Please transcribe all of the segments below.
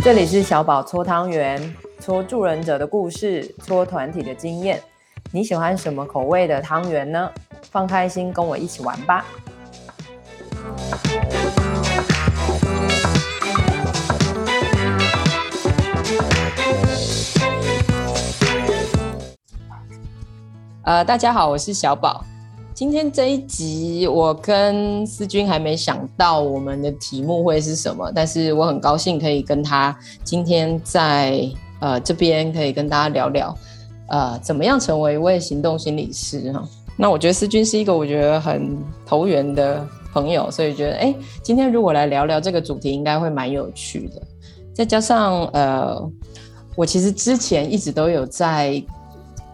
这里是小宝搓汤圆，搓助人者的故事，搓团体的经验。你喜欢什么口味的汤圆呢？放开心，跟我一起玩吧。呃，大家好，我是小宝。今天这一集，我跟思君还没想到我们的题目会是什么，但是我很高兴可以跟他今天在呃这边可以跟大家聊聊，呃，怎么样成为一位行动心理师哈。那我觉得思君是一个我觉得很投缘的朋友，所以觉得哎，今天如果来聊聊这个主题，应该会蛮有趣的。再加上呃，我其实之前一直都有在。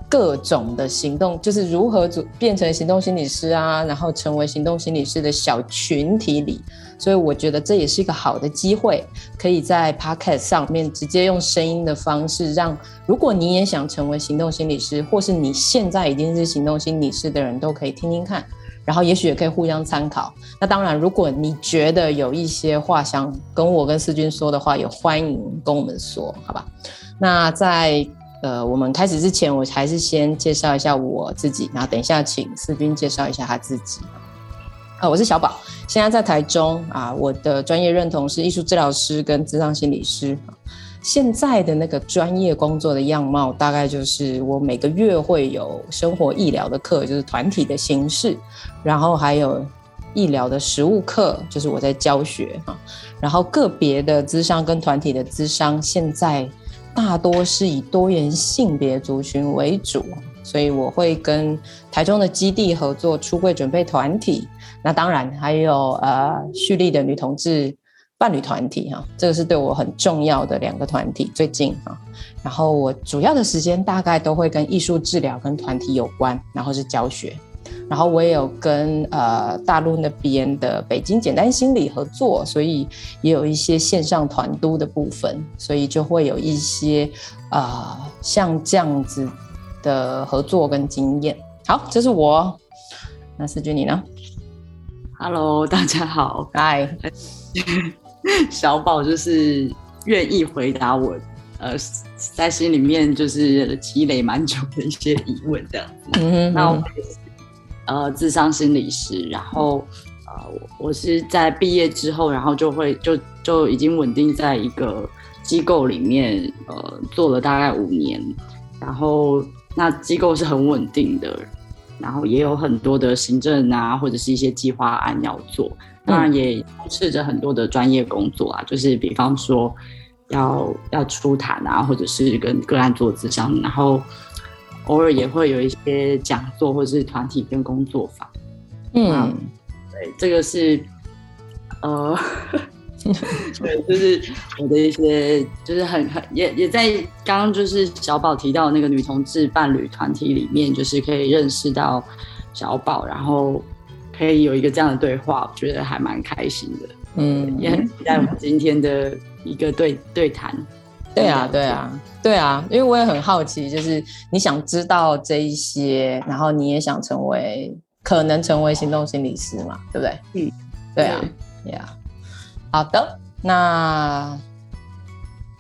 各种的行动，就是如何组变成行动心理师啊，然后成为行动心理师的小群体里，所以我觉得这也是一个好的机会，可以在 Podcast 上面直接用声音的方式，让如果你也想成为行动心理师，或是你现在已经是行动心理师的人都可以听听看，然后也许也可以互相参考。那当然，如果你觉得有一些话想跟我跟思君说的话，也欢迎跟我们说，好吧？那在。呃，我们开始之前，我还是先介绍一下我自己，然后等一下请思君介绍一下他自己。呃，我是小宝，现在在台中啊，我的专业认同是艺术治疗师跟咨商心理师。现在的那个专业工作的样貌，大概就是我每个月会有生活医疗的课，就是团体的形式，然后还有医疗的实务课，就是我在教学啊，然后个别的咨商跟团体的咨商，现在。大多是以多元性别族群为主，所以我会跟台中的基地合作出柜准备团体，那当然还有呃蓄力的女同志伴侣团体哈，这个是对我很重要的两个团体。最近哈，然后我主要的时间大概都会跟艺术治疗跟团体有关，然后是教学。然后我也有跟呃大陆那边的北京简单心理合作，所以也有一些线上团督的部分，所以就会有一些啊、呃、像这样子的合作跟经验。好，这是我。那思君你呢？Hello，大家好。嗨，小宝就是愿意回答我呃在心里面就是积累蛮久的一些疑问这样子。嗯哼，那我。呃，智商心理师，然后呃，我是在毕业之后，然后就会就就已经稳定在一个机构里面，呃，做了大概五年，然后那机构是很稳定的，然后也有很多的行政啊，或者是一些计划案要做，当然也试着很多的专业工作啊，就是比方说要要出谈啊，或者是跟个案做咨商，然后。偶尔也会有一些讲座或者是团体跟工作坊，嗯，对，这个是，呃，对，就是我的一些，就是很很也也在刚刚就是小宝提到那个女同志伴侣团体里面，就是可以认识到小宝，然后可以有一个这样的对话，我觉得还蛮开心的，嗯，也很期待我们今天的一个对对谈。对啊，对啊，对啊，因为我也很好奇，就是你想知道这一些，然后你也想成为，可能成为行动心理师嘛，对不对？嗯，对啊，对啊。好的，那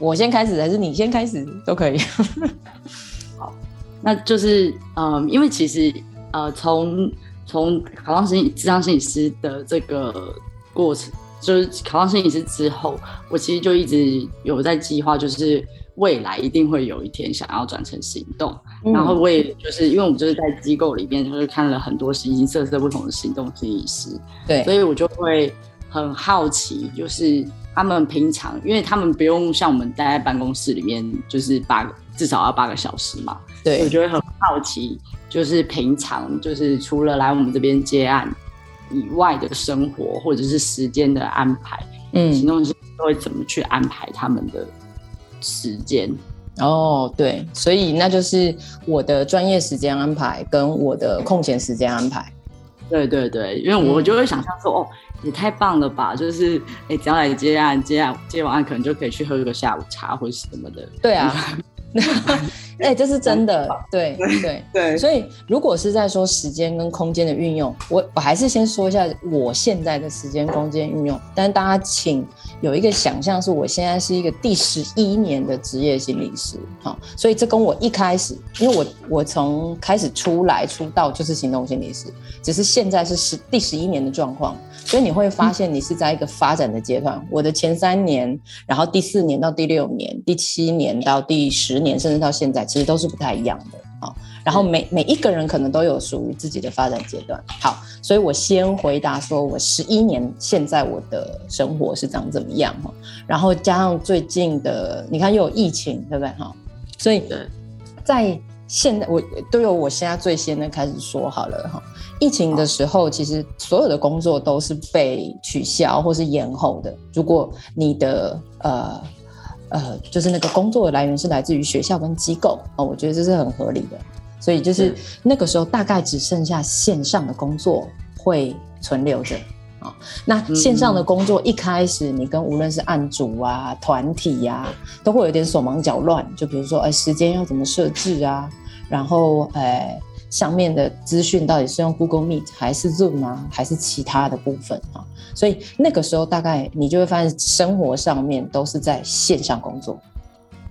我先开始还是你先开始都可以。好，那就是嗯，因为其实呃，从从考上心理智商心理师的这个过程。就是考上心理师之后，我其实就一直有在计划，就是未来一定会有一天想要转成行动。嗯、然后我也就是因为我们就是在机构里面，就是看了很多形形色色不同的行动心理师，对，所以我就会很好奇，就是他们平常，因为他们不用像我们待在办公室里面，就是八个至少要八个小时嘛，对，我就会很好奇，就是平常就是除了来我们这边接案。以外的生活或者是时间的安排，嗯，行动心理师都会怎么去安排他们的时间？哦，对，所以那就是我的专业时间安排跟我的空闲时间安排。对对对，因为我就会想象说，嗯、哦，也太棒了吧！就是哎，只要来接案，接案接完案，可能就可以去喝个下午茶或者什么的。对啊，哎、欸，这是真的，对对对，所以，如果是在说时间跟空间的运用，我我还是先说一下我现在的时间空间运用。但是大家请有一个想象，是我现在是一个第十一年的职业心理师，好，所以这跟我一开始，因为我我从开始出来出道就是行动心理师，只是现在是十第十一年的状况，所以你会发现你是在一个发展的阶段。嗯、我的前三年，然后第四年到第六年，第七年到第十年，甚至到现在。其实都是不太一样的啊，然后每每一个人可能都有属于自己的发展阶段。好，所以我先回答说，我十一年现在我的生活是长怎么样哈，然后加上最近的，你看又有疫情，对不对哈？所以在现在我都有我现在最先的开始说好了哈。疫情的时候，其实所有的工作都是被取消或是延后的。如果你的呃。呃，就是那个工作的来源是来自于学校跟机构哦，我觉得这是很合理的。所以就是那个时候大概只剩下线上的工作会存留着啊。那线上的工作一开始，你跟无论是案主啊、团体呀、啊，都会有点手忙脚乱。就比如说，哎，时间要怎么设置啊？然后，哎。上面的资讯到底是用 Google Meet 还是 Zoom 啊，还是其他的部分啊？所以那个时候大概你就会发现，生活上面都是在线上工作，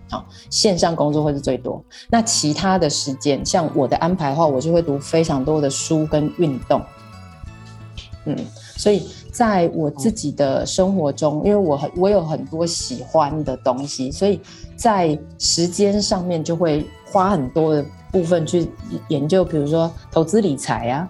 好，线上工作会是最多。那其他的时间，像我的安排的话，我就会读非常多的书跟运动。嗯，所以在我自己的生活中，因为我很我有很多喜欢的东西，所以在时间上面就会花很多的。部分去研究，比如说投资理财啊，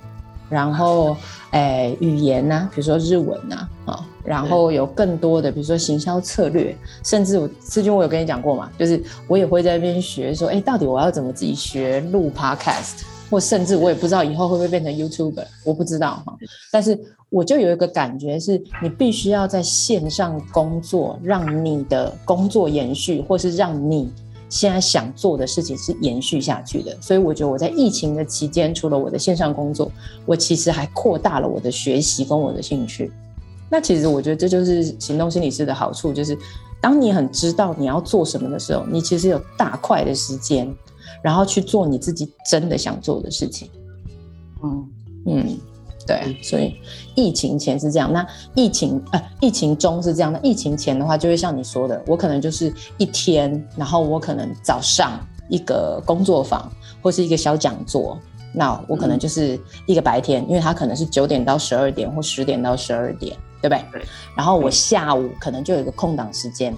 然后诶、语言呐、啊，比如说日文呐，啊，然后有更多的，比如说行销策略，甚至我思君我有跟你讲过嘛，就是我也会在那边学说，哎、到底我要怎么自己学录 podcast，或甚至我也不知道以后会不会变成 YouTuber，我不知道哈，但是我就有一个感觉是，你必须要在线上工作，让你的工作延续，或是让你。现在想做的事情是延续下去的，所以我觉得我在疫情的期间，除了我的线上工作，我其实还扩大了我的学习跟我的兴趣。那其实我觉得这就是行动心理师的好处，就是当你很知道你要做什么的时候，你其实有大块的时间，然后去做你自己真的想做的事情。嗯嗯。对，所以疫情前是这样，那疫情呃，疫情中是这样，那疫情前的话，就会像你说的，我可能就是一天，然后我可能早上一个工作坊或是一个小讲座，那我可能就是一个白天，因为它可能是九点到十二点或十点到十二点，对不对？对。然后我下午可能就有一个空档时间，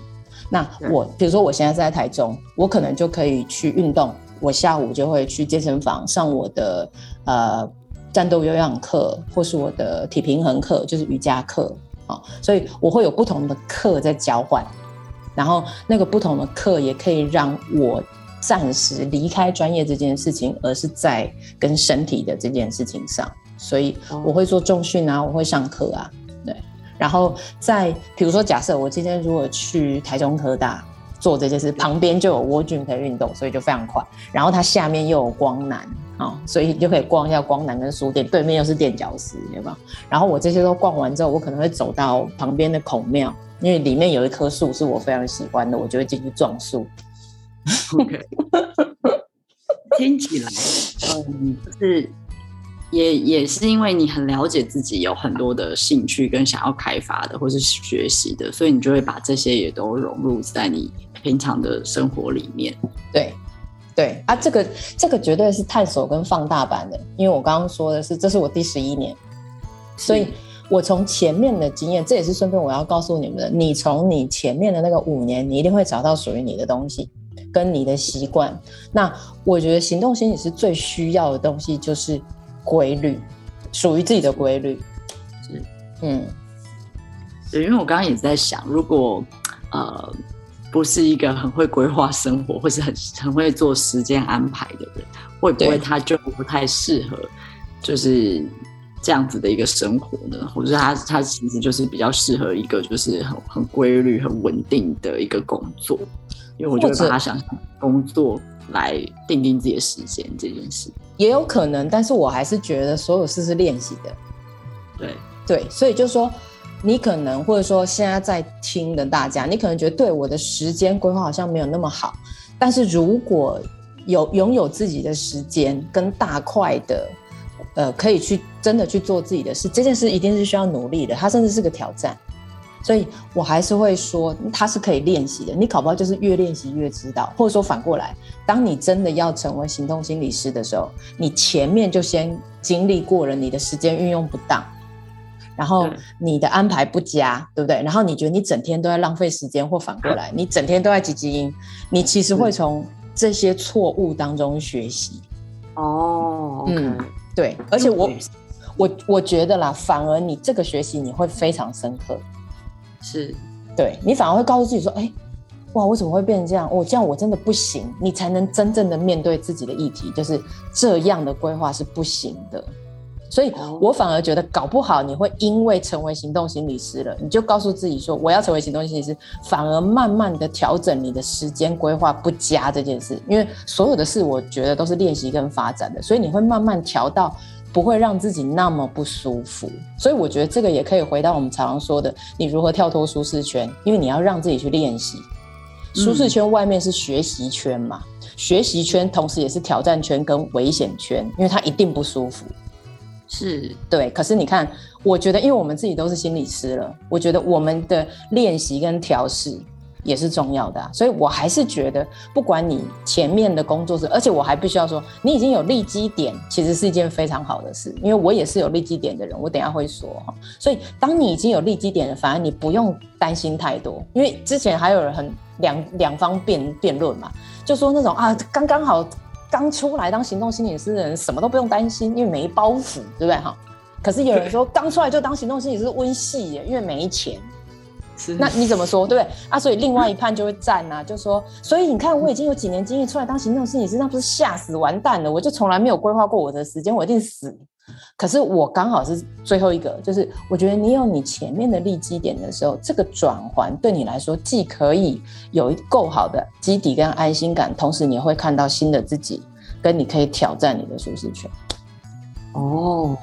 那我比如说我现在是在台中，我可能就可以去运动，我下午就会去健身房上我的呃。战斗有氧课，或是我的体平衡课，就是瑜伽课啊，所以我会有不同的课在交换，然后那个不同的课也可以让我暂时离开专业这件事情，而是在跟身体的这件事情上，所以我会做重训啊，我会上课啊，对，然后在比如说假设我今天如果去台中科大做这件事，旁边就有 World Gym 可以运动，所以就非常快，然后它下面又有光南。哦，所以你就可以逛一下光南跟书店，对面又是垫脚石，对吧？然后我这些都逛完之后，我可能会走到旁边的孔庙，因为里面有一棵树是我非常喜欢的，我就会进去撞树。OK，听起来，嗯，就是也也是因为你很了解自己，有很多的兴趣跟想要开发的，或是学习的，所以你就会把这些也都融入在你平常的生活里面。对。对啊，这个这个绝对是探索跟放大版的，因为我刚刚说的是，这是我第十一年，所以我从前面的经验，这也是顺便我要告诉你们的，你从你前面的那个五年，你一定会找到属于你的东西，跟你的习惯。那我觉得行动心理是最需要的东西就是规律，属于自己的规律。是，嗯，对，因为我刚刚也在想，如果呃。不是一个很会规划生活，或是很很会做时间安排的人，会不会他就不太适合，就是这样子的一个生活呢？或者他他其实就是比较适合一个就是很很规律、很稳定的一个工作，因为我就会把他想象工作来定定自己的时间这件事，也有可能，但是我还是觉得所有事是练习的，对对，所以就是说。你可能或者说现在在听的大家，你可能觉得对我的时间规划好像没有那么好，但是如果有拥有自己的时间跟大块的，呃，可以去真的去做自己的事，这件事一定是需要努力的，它甚至是个挑战。所以我还是会说，它是可以练习的。你考不好就是越练习越知道，或者说反过来，当你真的要成为行动心理师的时候，你前面就先经历过了你的时间运用不当，然后你的安排不佳，对不对？然后你觉得你整天都在浪费时间，或反过来，你整天都在积极音，你其实会从这些错误当中学习。哦，嗯，对，而且我我我觉得啦，反而你这个学习你会非常深刻。是，对，你反而会告诉自己说，哎，哇，我怎么会变成这样？我、哦、这样我真的不行，你才能真正的面对自己的议题，就是这样的规划是不行的。所以我反而觉得，搞不好你会因为成为行动心理师了，你就告诉自己说，我要成为行动心理师，反而慢慢的调整你的时间规划不佳这件事，因为所有的事我觉得都是练习跟发展的，所以你会慢慢调到。不会让自己那么不舒服，所以我觉得这个也可以回到我们常常说的，你如何跳脱舒适圈，因为你要让自己去练习。舒适圈外面是学习圈嘛，嗯、学习圈同时也是挑战圈跟危险圈，因为它一定不舒服。是对，可是你看，我觉得因为我们自己都是心理师了，我觉得我们的练习跟调试。也是重要的啊，所以我还是觉得，不管你前面的工作是，而且我还必须要说，你已经有立基点，其实是一件非常好的事，因为我也是有立基点的人，我等下会说哈。所以当你已经有立基点了，反而你不用担心太多，因为之前还有人很两两方辩辩论嘛，就说那种啊，刚刚好刚出来当行动心理师的人，什么都不用担心，因为没包袱，对不对哈？可是有人说刚出来就当行动心理师温系耶，因为没钱。那你怎么说，对不对啊？所以另外一派就会站啊，就说，所以你看，我已经有几年经验出来当行动心理师，那不是吓死完蛋了？我就从来没有规划过我的时间，我一定死。可是我刚好是最后一个，就是我觉得你有你前面的立基点的时候，这个转环对你来说既可以有一够好的基底跟安心感，同时你会看到新的自己，跟你可以挑战你的舒适圈。哦，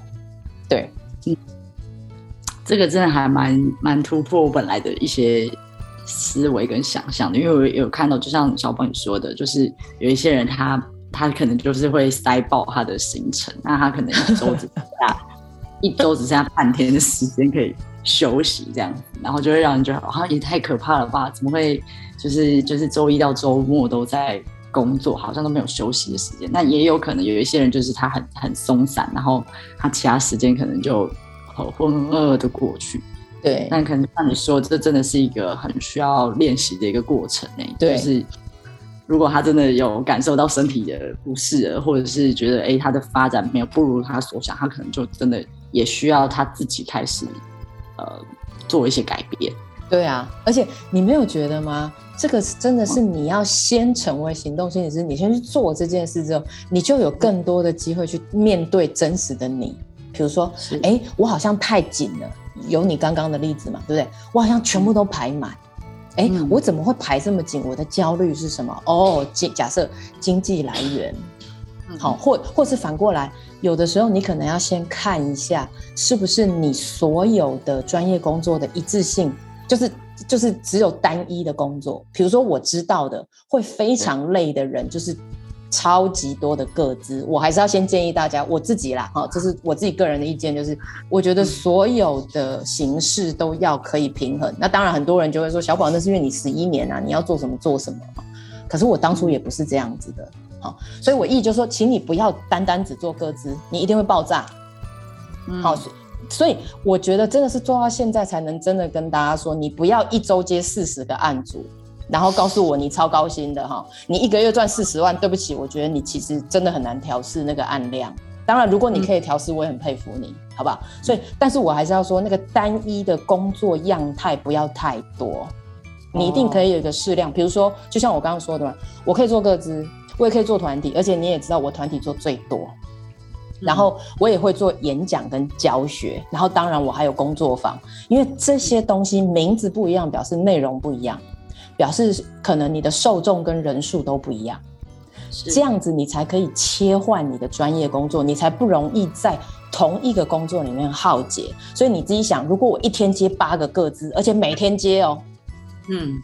对。嗯这个真的还蛮蛮突破我本来的一些思维跟想象的，因为我有看到，就像小朋你说的，就是有一些人他他可能就是会塞爆他的行程，那他可能一周只剩下 一周只剩下半天的时间可以休息这样子，然后就会让人觉得好像也太可怕了吧？怎么会就是就是周一到周末都在工作，好像都没有休息的时间？那也有可能有一些人就是他很很松散，然后他其他时间可能就。浑浑噩噩的过去，对，但可能像你说，这真的是一个很需要练习的一个过程呢。对，就是如果他真的有感受到身体的不适，或者是觉得哎、欸，他的发展没有不如他所想，他可能就真的也需要他自己开始呃做一些改变。对啊，而且你没有觉得吗？这个真的是你要先成为行动心理师，你先去做这件事之后，你就有更多的机会去面对真实的你。比如说，哎，我好像太紧了，有你刚刚的例子嘛，对不对？我好像全部都排满，哎、嗯，我怎么会排这么紧？我的焦虑是什么？哦，经假设经济来源，好，或或是反过来，有的时候你可能要先看一下，是不是你所有的专业工作的一致性，就是就是只有单一的工作。比如说我知道的会非常累的人，就是。超级多的个资，我还是要先建议大家，我自己啦，哈，这是我自己个人的意见，就是我觉得所有的形式都要可以平衡。那当然，很多人就会说，小宝，那是因为你十一年啊，你要做什么做什么。可是我当初也不是这样子的，好，所以我意就是说，请你不要单单只做个资，你一定会爆炸。好，所以我觉得真的是做到现在才能真的跟大家说，你不要一周接四十个案组。然后告诉我你超高薪的哈，你一个月赚四十万，对不起，我觉得你其实真的很难调试那个案量。当然，如果你可以调试，我也很佩服你，好不好？所以，但是我还是要说，那个单一的工作样态不要太多，你一定可以有一个适量。比如说，就像我刚刚说的嘛，我可以做个资，我也可以做团体，而且你也知道我团体做最多，然后我也会做演讲跟教学，然后当然我还有工作坊，因为这些东西名字不一样，表示内容不一样。表示可能你的受众跟人数都不一样，这样子你才可以切换你的专业工作，你才不容易在同一个工作里面耗竭。所以你自己想，如果我一天接八个个资，而且每天接哦，嗯，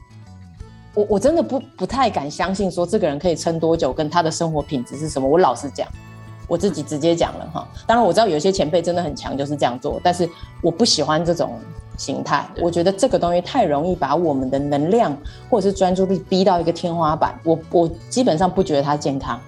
我我真的不不太敢相信说这个人可以撑多久，跟他的生活品质是什么。我老实讲，我自己直接讲了哈。当然我知道有些前辈真的很强，就是这样做，但是我不喜欢这种形态。我觉得这个东西太容易把我们的能量或者是专注力逼到一个天花板。我我基本上不觉得它健康。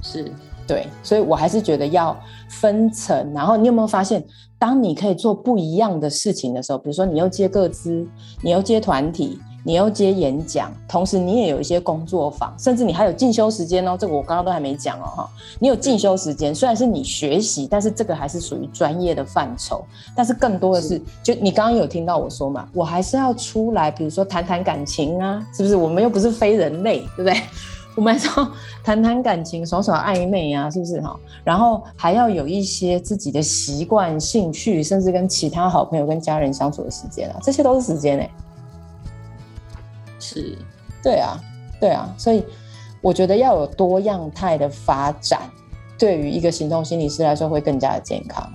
是。对，所以我还是觉得要分层。然后你有没有发现，当你可以做不一样的事情的时候，比如说你又接个资，你又接团体，你要接演讲，同时你也有一些工作坊，甚至你还有进修时间哦。这个我刚刚都还没讲哦，哈，你有进修时间，虽然是你学习，但是这个还是属于专业的范畴。但是更多的是，是就你刚刚有听到我说嘛，我还是要出来，比如说谈谈感情啊，是不是？我们又不是非人类，对不对？我们还说谈谈感情，耍耍暧昧啊，是不是哈？然后还要有一些自己的习惯、兴趣，甚至跟其他好朋友、跟家人相处的时间啊，这些都是时间哎。是，对啊，对啊，所以我觉得要有多样态的发展，对于一个行动心理师来说会更加的健康。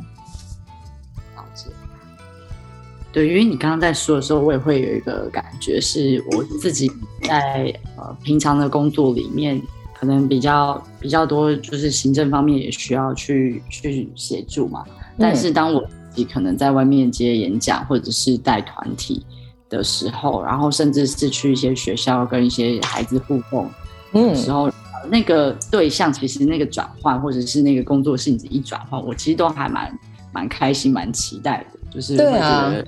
对，因为你刚刚在说的时候，我也会有一个感觉，是我自己在呃平常的工作里面，可能比较比较多，就是行政方面也需要去去协助嘛。但是当我自己可能在外面接演讲或者是带团体的时候，然后甚至是去一些学校跟一些孩子互动的时候，嗯，那个对象其实那个转换或者是那个工作性质一转换，我其实都还蛮蛮开心、蛮期待的，就是会觉得。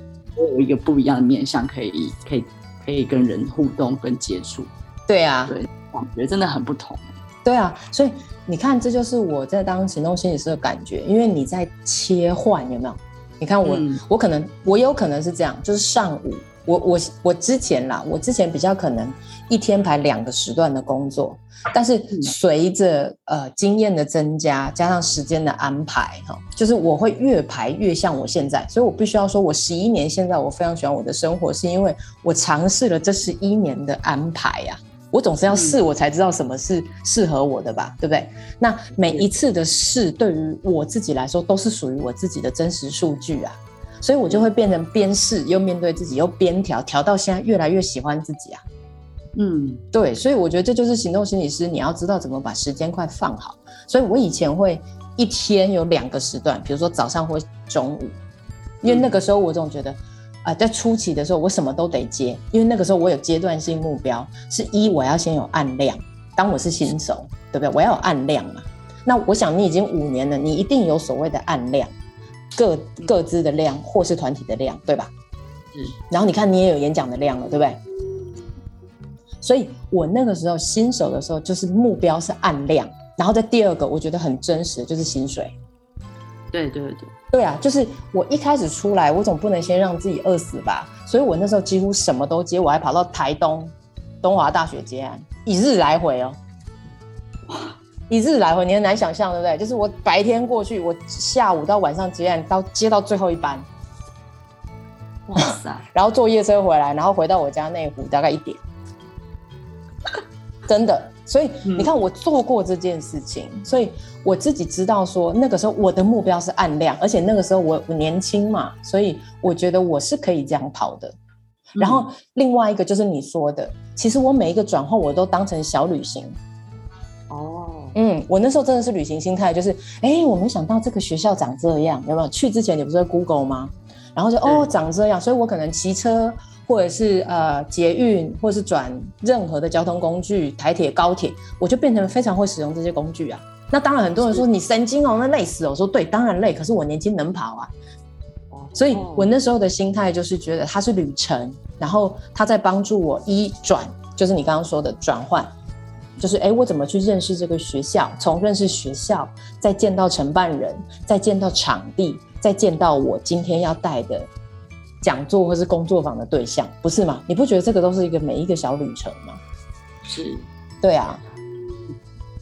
有一个不一样的面向，可以可以可以跟人互动跟接触。对啊，对，感觉真的很不同。对啊，所以你看，这就是我在当行动心理师的感觉，因为你在切换，有没有？你看我，嗯、我可能我有可能是这样，就是上午。我我我之前啦，我之前比较可能一天排两个时段的工作，但是随着呃经验的增加，加上时间的安排哈，就是我会越排越像我现在，所以我必须要说，我十一年现在我非常喜欢我的生活，是因为我尝试了这十一年的安排呀，我总是要试，我才知道什么是适合我的吧，对不对？那每一次的试对于我自己来说，都是属于我自己的真实数据啊。所以我就会变成边试又面对自己，又边调，调到现在越来越喜欢自己啊。嗯，对，所以我觉得这就是行动心理师，你要知道怎么把时间块放好。所以我以前会一天有两个时段，比如说早上或中午，因为那个时候我总觉得啊、呃，在初期的时候我什么都得接，因为那个时候我有阶段性目标，是一我要先有案量，当我是新手，对不对？我要有案量嘛。那我想你已经五年了，你一定有所谓的案量。各各自的量，或是团体的量，对吧？嗯。然后你看，你也有演讲的量了，对不对？所以我那个时候新手的时候，就是目标是按量。然后在第二个，我觉得很真实，就是薪水。对对对。对啊，就是我一开始出来，我总不能先让自己饿死吧？所以我那时候几乎什么都接，我还跑到台东东华大学接案，一日来回哦。一日来回，你很难想象，对不对？就是我白天过去，我下午到晚上接案，到接到最后一班，哇塞！然后坐夜车回来，然后回到我家内湖大概一点，真的。所以你看，我做过这件事情，嗯，所以我自己知道说，那个时候我的目标是按量，而且那个时候我我年轻嘛，所以我觉得我是可以这样跑的。然后另外一个就是你说的，其实我每一个转换我都当成小旅行。嗯，我那时候真的是旅行心态，就是，哎、欸，我没想到这个学校长这样，有没有？去之前你不是在 Google 吗？然后就哦，长这样，所以我可能骑车，或者是呃捷运，或者是转任何的交通工具，台铁、高铁，我就变成非常会使用这些工具啊。那当然，很多人说你神经哦，那累死哦。我说对，当然累，可是我年轻能跑啊。所以我那时候的心态就是觉得它是旅程，然后它在帮助我一转，就是你刚刚说的转换。就是哎，我怎么去认识这个学校？从认识学校，再见到承办人，再见到场地，再见到我今天要带的讲座或是工作坊的对象，不是吗？你不觉得这个都是一个每一个小旅程吗？是，对啊。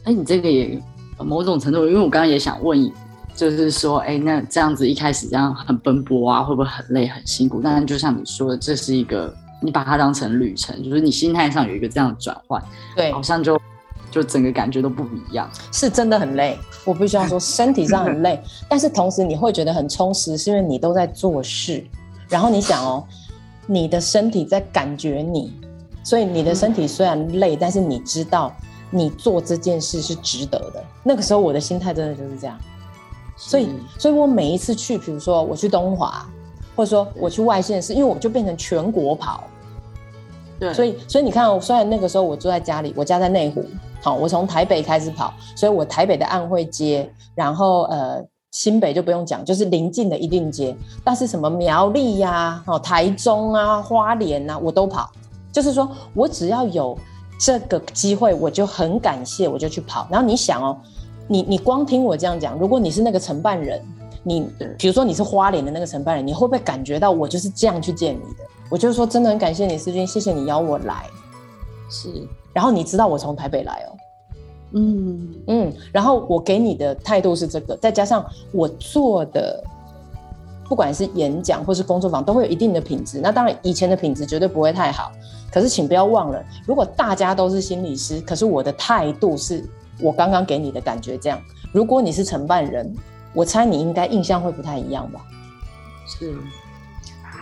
哎，你这个也某种程度，因为我刚刚也想问，就是说，哎，那这样子一开始这样很奔波啊，会不会很累很辛苦？但是就像你说的，这是一个。你把它当成旅程，就是你心态上有一个这样的转换，对，好像就就整个感觉都不一样，是真的很累。我必须要说，身体上很累，但是同时你会觉得很充实，是因为你都在做事。然后你想哦，你的身体在感觉你所以你的身体虽然累，嗯、但是你知道你做这件事是值得的。那个时候我的心态真的就是这样。所以，所以我每一次去，比如说我去东华，或者说我去外县市，因为我就变成全国跑。对，所以，所以你看，虽然那个时候我住在家里，我家在内湖，好，我从台北开始跑，所以我台北的暗会街，然后呃，新北就不用讲，就是邻近的一定街，但是什么苗栗呀、啊，哦，台中啊，花莲啊，我都跑。就是说我只要有这个机会，我就很感谢，我就去跑。然后你想哦。你你光听我这样讲，如果你是那个承办人，你比如说你是花莲的那个承办人，你会不会感觉到我就是这样去见你的？我就是说真的很感谢你，思君，谢谢你邀我来。是，然后你知道我从台北来哦，嗯嗯，然后我给你的态度是这个，再加上我做的，不管是演讲或是工作坊，都会有一定的品质。那当然以前的品质绝对不会太好，可是请不要忘了，如果大家都是心理师，可是我的态度是。我刚刚给你的感觉这样，如果你是承办人，我猜你应该印象会不太一样吧？是，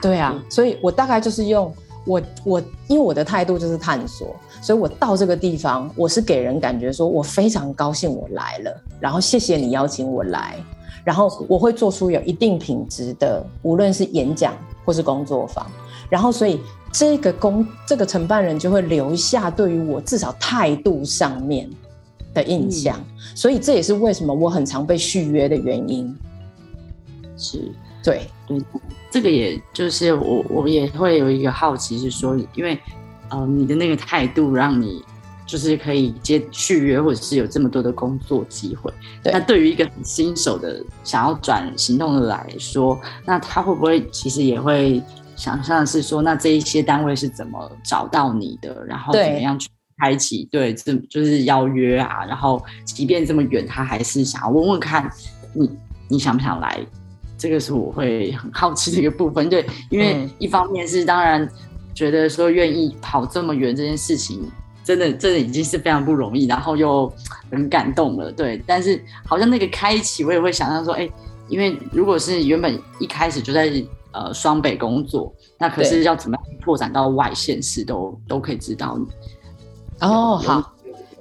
对啊，所以我大概就是用我我因为我的态度就是探索，所以我到这个地方，我是给人感觉说我非常高兴我来了，然后谢谢你邀请我来，然后我会做出有一定品质的，无论是演讲或是工作坊，然后所以这个工这个承办人就会留下对于我至少态度上面的印象，嗯、所以这也是为什么我很常被续约的原因。是，对，对，这个也就是我，我也会有一个好奇，是说，因为，呃，你的那个态度让你就是可以接续约，或者是有这么多的工作机会。对，那对于一个很新手的想要转行动的来说，那他会不会其实也会想象是说，那这一些单位是怎么找到你的，然后怎么样去？开启对，这就是邀约啊，然后即便这么远，他还是想要问问看你，你想不想来？这个是我会很好奇的一个部分。对，因为一方面是当然觉得说愿意跑这么远这件事情，真的真的已经是非常不容易，然后又很感动了。对，但是好像那个开启，我也会想象说，哎，因为如果是原本一开始就在呃双北工作，那可是要怎么样拓展到外县市都都可以知道你。哦，好，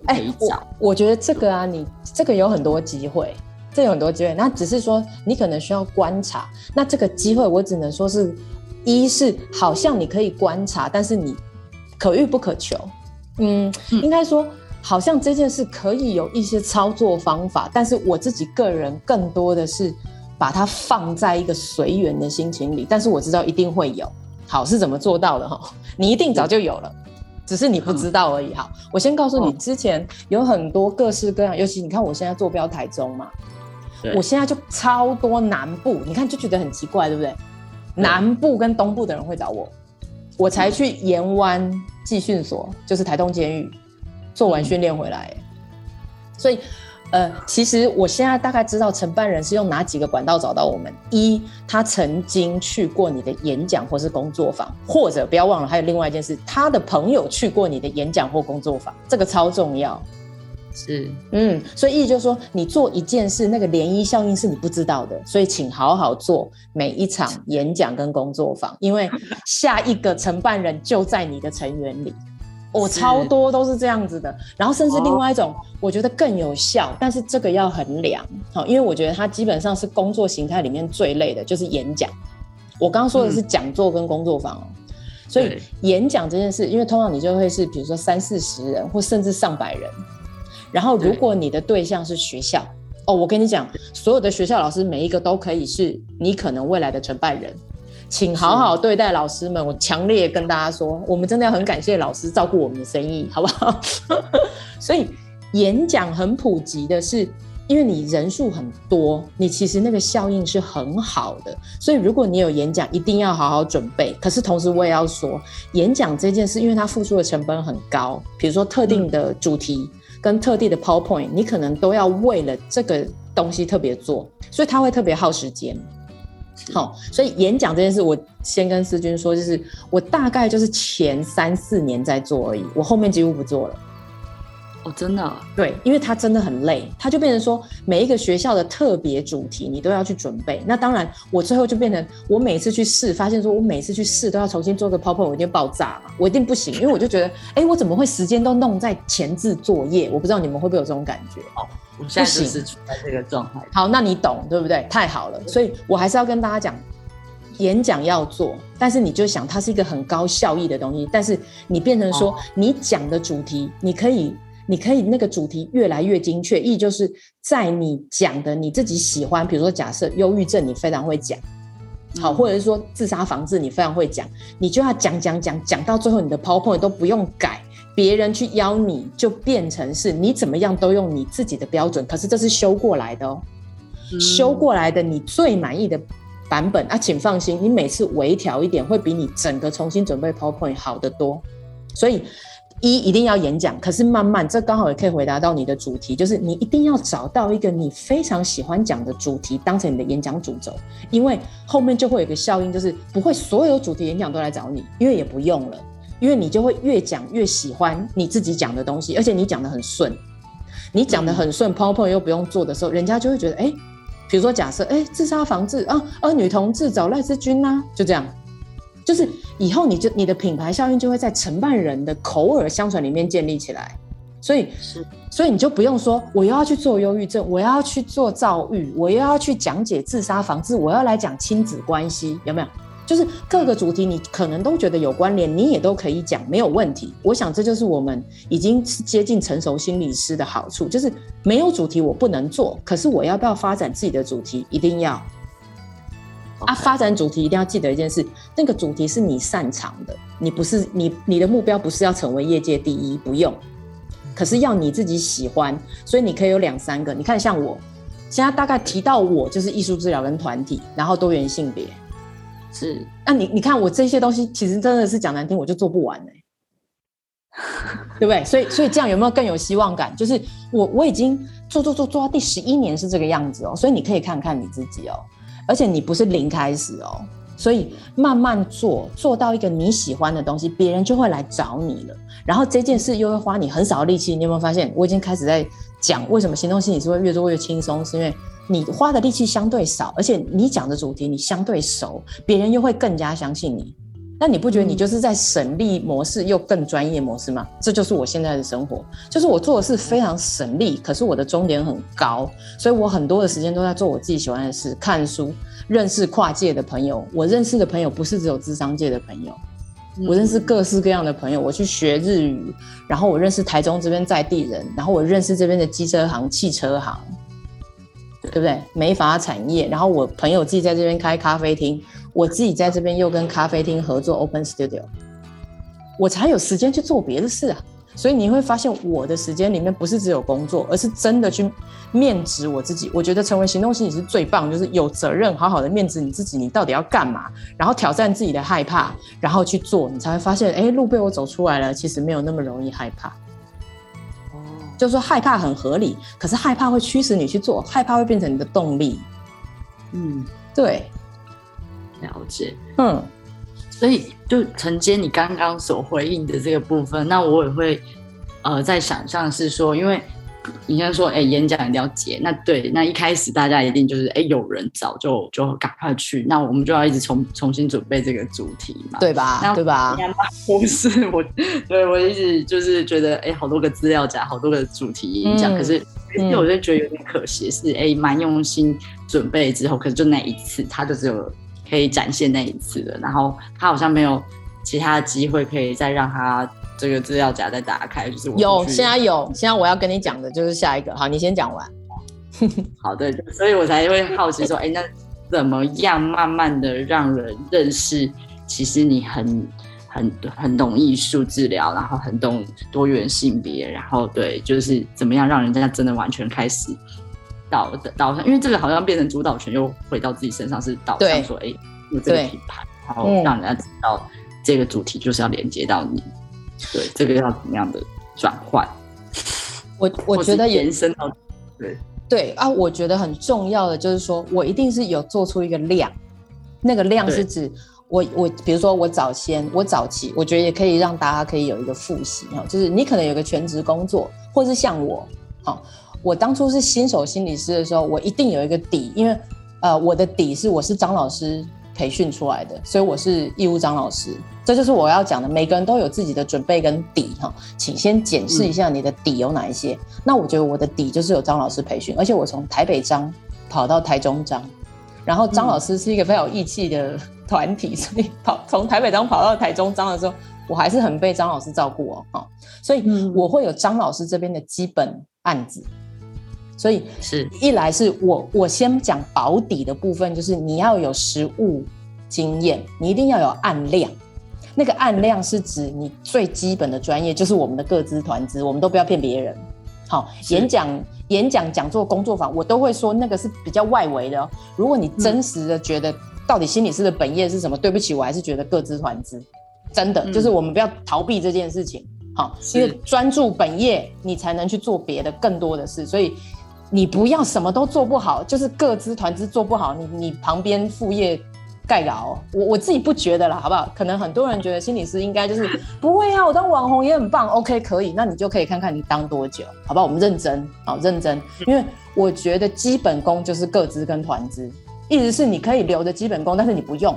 哎、欸，我我觉得这个啊，你这个有很多机会，这有很多机会，那只是说你可能需要观察。那这个机会，我只能说是，一是好像你可以观察，但是你可遇不可求。嗯，嗯应该说好像这件事可以有一些操作方法，但是我自己个人更多的是把它放在一个随缘的心情里。但是我知道一定会有，好是怎么做到的哈？你一定早就有了。只是你不知道而已。好，我先告诉你，之前有很多各式各样，尤其你看我现在坐标台中嘛，我现在就超多南部，你看就觉得很奇怪，对不对？南部跟东部的人会找我，我才去盐湾寄训所，就是台东监狱，做完训练回来，所以。呃，其实我现在大概知道承办人是用哪几个管道找到我们。一，他曾经去过你的演讲或是工作坊，或者不要忘了，还有另外一件事，他的朋友去过你的演讲或工作坊，这个超重要。是，嗯，所以意思就是说，你做一件事，那个涟漪效应是你不知道的，所以请好好做每一场演讲跟工作坊，因为下一个承办人就在你的成员里。我超多都是这样子的，然后甚至另外一种，我觉得更有效，但是这个要衡量，好，因为我觉得它基本上是工作形态里面最累的，就是演讲。我刚刚说的是讲座跟工作坊哦，所以演讲这件事，因为通常你就会是比如说三四十人或甚至上百人，然后如果你的对象是学校，哦，我跟你讲，所有的学校老师每一个都可以是你可能未来的承办人。请好好对待老师们。我强烈跟大家说，我们真的要很感谢老师照顾我们的生意，好不好？所以演讲很普及的是，因为你人数很多，你其实那个效应是很好的。所以如果你有演讲，一定要好好准备。可是同时我也要说，演讲这件事，因为它付出的成本很高，比如说特定的主题跟特定的 PowerPoint，你可能都要为了这个东西特别做，所以它会特别耗时间。好，所以演讲这件事，我先跟思君说，就是我大概就是前三四年在做而已，我后面几乎不做了。哦，真的，对，因为他真的很累，他就变成说每一个学校的特别主题你都要去准备。那当然，我最后就变成我每次去试，发现说我每次去试都要重新做个 PowerPoint，我一定爆炸嘛，我一定不行，因为我就觉得，哎，我怎么会时间都弄在前置作业？我不知道你们会不会有这种感觉？哦，我现在就是处在这个状态。好，那你懂对不对？太好了，所以我还是要跟大家讲。演讲要做，但是你就想它是一个很高效益的东西，但是你变成说你讲的主题，你可以，你可以那个主题越来越精确，意就是在你讲的你自己喜欢，比如说假设忧郁症你非常会讲，好，或者是说自杀防治你非常会讲，你就要讲讲讲讲到最后你的 PowerPoint 都不用改，别人去邀你就变成是你怎么样都用你自己的标准，可是这是修过来的哦，修过来的你最满意的。版本啊，请放心，你每次微调一点，会比你整个重新准备 PowerPoint 好得多。所以一一定要演讲，可是慢慢，这刚好也可以回答到你的主题，就是你一定要找到一个你非常喜欢讲的主题，当成你的演讲主轴，因为后面就会有一个效应，就是不会所有主题演讲都来找你，因为也不用了，因为你就会越讲越喜欢你自己讲的东西，而且你讲的很顺，你讲的很顺，PowerPoint 又不用做的时候，人家就会觉得，哎。比如说，假设哎，自杀防治啊，呃，女同志找赖志军呐，就这样，就是以后你就你的品牌效应就会在承办人的口耳相传里面建立起来，所以是，所以你就不用说我又要去做忧郁症，我要去做躁郁，我又要去讲解自杀防治，我要来讲亲子关系，有没有？就是各个主题，你可能都觉得有关联，你也都可以讲，没有问题。我想这就是我们已经接近成熟心理师的好处，就是没有主题我不能做，可是我要不要发展自己的主题，一定要。啊，发展主题一定要记得一件事，那个主题是你擅长的，你不是你你的目标不是要成为业界第一，不用，可是要你自己喜欢，所以你可以有两三个。你看，像我现在大概提到我就是艺术治疗跟团体，然后多元性别。是，那、啊、你你看我这些东西，其实真的是讲难听，我就做不完呢、欸，对不对？所以所以这样有没有更有希望感？就是我我已经做做做做到第十一年是这个样子哦，所以你可以看看你自己哦，而且你不是零开始哦，所以慢慢做，做到一个你喜欢的东西，别人就会来找你了。然后这件事又会花你很少的力气，你有没有发现？我已经开始在讲为什么行动心理是会越做越轻松，是因为。你花的力气相对少，而且你讲的主题你相对熟，别人又会更加相信你。那你不觉得你就是在省力模式又更专业模式吗？这就是我现在的生活，就是我做的事非常省力，可是我的终点很高，所以我很多的时间都在做我自己喜欢的事，看书，认识跨界的朋友。我认识的朋友不是只有智商界的朋友，我认识各式各样的朋友。我去学日语，然后我认识台中这边在地人，然后我认识这边的机车行、汽车行。对不对？美发产业，然后我朋友自己在这边开咖啡厅，我自己在这边又跟咖啡厅合作 Open Studio，我才有时间去做别的事啊。所以你会发现，我的时间里面不是只有工作，而是真的去面值我自己。我觉得成为行动心理是最棒，就是有责任好好的面值你自己，你到底要干嘛，然后挑战自己的害怕，然后去做，你才会发现，哎，路被我走出来了，其实没有那么容易害怕。就是说害怕很合理，可是害怕会驱使你去做，害怕会变成你的动力。嗯，对，了解。嗯，所以就承接你刚刚所回应的这个部分，那我也会呃在想象是说，因为。你先说，哎、欸，演讲一定要接。那对，那一开始大家一定就是，哎、欸，有人找就就赶快去。那我们就要一直重重新准备这个主题嘛，对吧？那对吧？不是我，对我一直就是觉得，哎、欸，好多个资料夹，好多个主题演讲、嗯，可是因为我就觉得有点可惜，是哎，蛮、欸、用心准备之后，可是就那一次，他就只有可以展现那一次的，然后他好像没有其他的机会可以再让他。这个资料夹再打开，就是我有，现在有，现在我要跟你讲的就是下一个。好，你先讲完。好的，所以我才会好奇说，哎，那怎么样慢慢的让人认识？其实你很、很、很懂艺术治疗，然后很懂多元性别，然后对，就是怎么样让人家真的完全开始导导向，因为这个好像变成主导权又回到自己身上，是导向说，哎，有这个品牌，然后让人家知道这个主题就是要连接到你。对，这个要怎么样的转换？我我觉得延伸到对对啊，我觉得很重要的就是说，我一定是有做出一个量，那个量是指我我比如说我早先我早期，我觉得也可以让大家可以有一个复习哈，就是你可能有个全职工作，或是像我，好，我当初是新手心理师的时候，我一定有一个底，因为呃我的底是我是张老师培训出来的，所以我是义务张老师，这就是我要讲的，每个人都有自己的准备跟底哈，请先检视一下你的底有哪一些。嗯、那我觉得我的底就是有张老师培训，而且我从台北张跑到台中张，然后张老师是一个非常有义气的。团体，所以跑从台北张跑到台中张的时候，我还是很被张老师照顾哦，哈所以我会有张老师这边的基本案子，所以是。一来是我我先讲保底的部分，就是你要有实物经验，你一定要有案量，那个案量是指你最基本的专业，就是我们的各资团资，我们都不要骗别人，好，演讲演讲讲座工作坊，我都会说那个是比较外围的，如果你真实的觉得。到底心理师的本业是什么？对不起，我还是觉得各资团资，真的、嗯、就是我们不要逃避这件事情，好，因为专注本业，你才能去做别的更多的事。所以你不要什么都做不好，就是各资团资做不好，你你旁边副业盖牢。我我自己不觉得啦，好不好？可能很多人觉得心理师应该就是不会啊，我当网红也很棒，OK 可以，那你就可以看看你当多久，好不好？我们认真，好认真，因为我觉得基本功就是各资跟团资。意思是你可以留着基本功，但是你不用，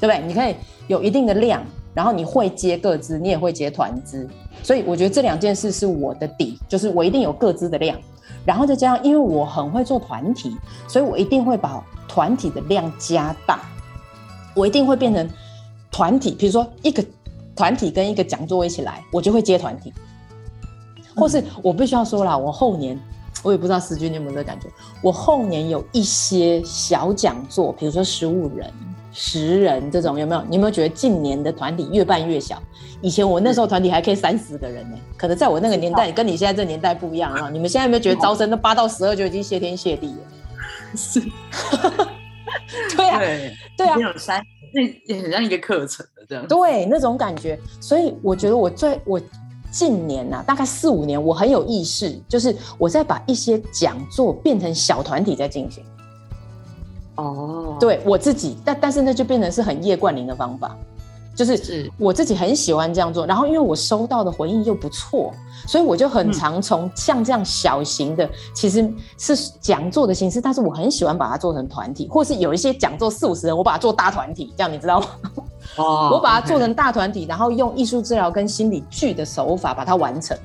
对不对？你可以有一定的量，然后你会接各资，你也会接团资，所以我觉得这两件事是我的底，就是我一定有各资的量，然后再加上因为我很会做团体，所以我一定会把团体的量加大，我一定会变成团体，比如说一个团体跟一个讲座一起来，我就会接团体，或是我必须要说啦，我后年。我也不知道思君你有没有这感觉。我后年有一些小讲座，比如说十五人、十人这种，有没有？你有没有觉得近年的团体越办越小？以前我那时候团体还可以三十个人呢、欸，可能在我那个年代，跟你现在这个年代不一样啊。你们现在有没有觉得招生都八到十二就已经谢天谢地了？是，对啊，对啊，有三，那也很像一个课程的这样。对，那种感觉。所以我觉得我最我。近年呐、啊，大概四五年，我很有意识，就是我在把一些讲座变成小团体在进行。哦，对我自己，但但是那就变成是很叶冠霖的方法，就是我自己很喜欢这样做。然后因为我收到的回应又不错，所以我就很常从像这样小型的，其实是讲座的形式，但是我很喜欢把它做成团体，或是有一些讲座四五十人，我把它做大团体，这样你知道吗？哦，我把它做成大团体，然后用艺术治疗跟心理剧的手法把它完成，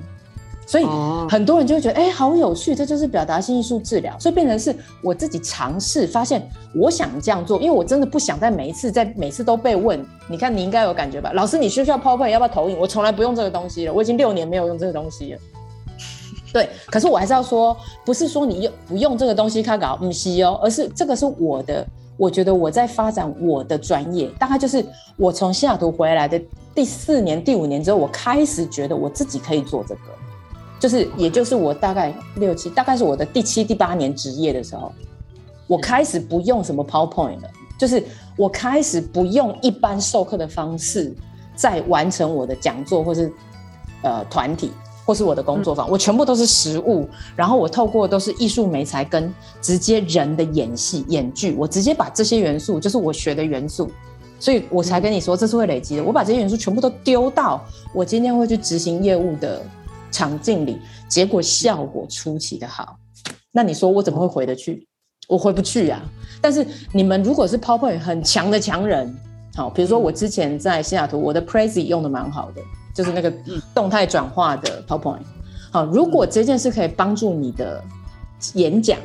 所以很多人就会觉得，哎，好有趣，这就是表达性艺术治疗，所以变成是我自己尝试发现，我想这样做，因为我真的不想在每一次在每次都被问，你看你应该有感觉吧，老师你需不需要 PowerPoint，要不要投影？我从来不用这个东西了，我已经六年没有用这个东西了。对，可是我还是要说，不是说你用不用这个东西，他搞不吸哦，而是这个是我的。我觉得我在发展我的专业，大概就是我从西雅图回来的第四年、第五年之后，我开始觉得我自己可以做这个，就是也就是我大概六七，大概是我的第七、第八年职业的时候，我开始不用什么 PowerPoint 了，就是我开始不用一般授课的方式在完成我的讲座或是呃团体。或是我的工作坊，我全部都是实物，然后我透过都是艺术美材跟直接人的演戏演剧，我直接把这些元素，就是我学的元素，所以我才跟你说这是会累积的。我把这些元素全部都丢到我今天会去执行业务的场景里，结果效果出奇的好。那你说我怎么会回得去？我回不去啊。但是你们如果是 PowerPoint 很强的强人，好，比如说我之前在西雅图，我的 Prezi 用的蛮好的。就是那个动态转化的 PowerPoint，好，如果这件事可以帮助你的演讲，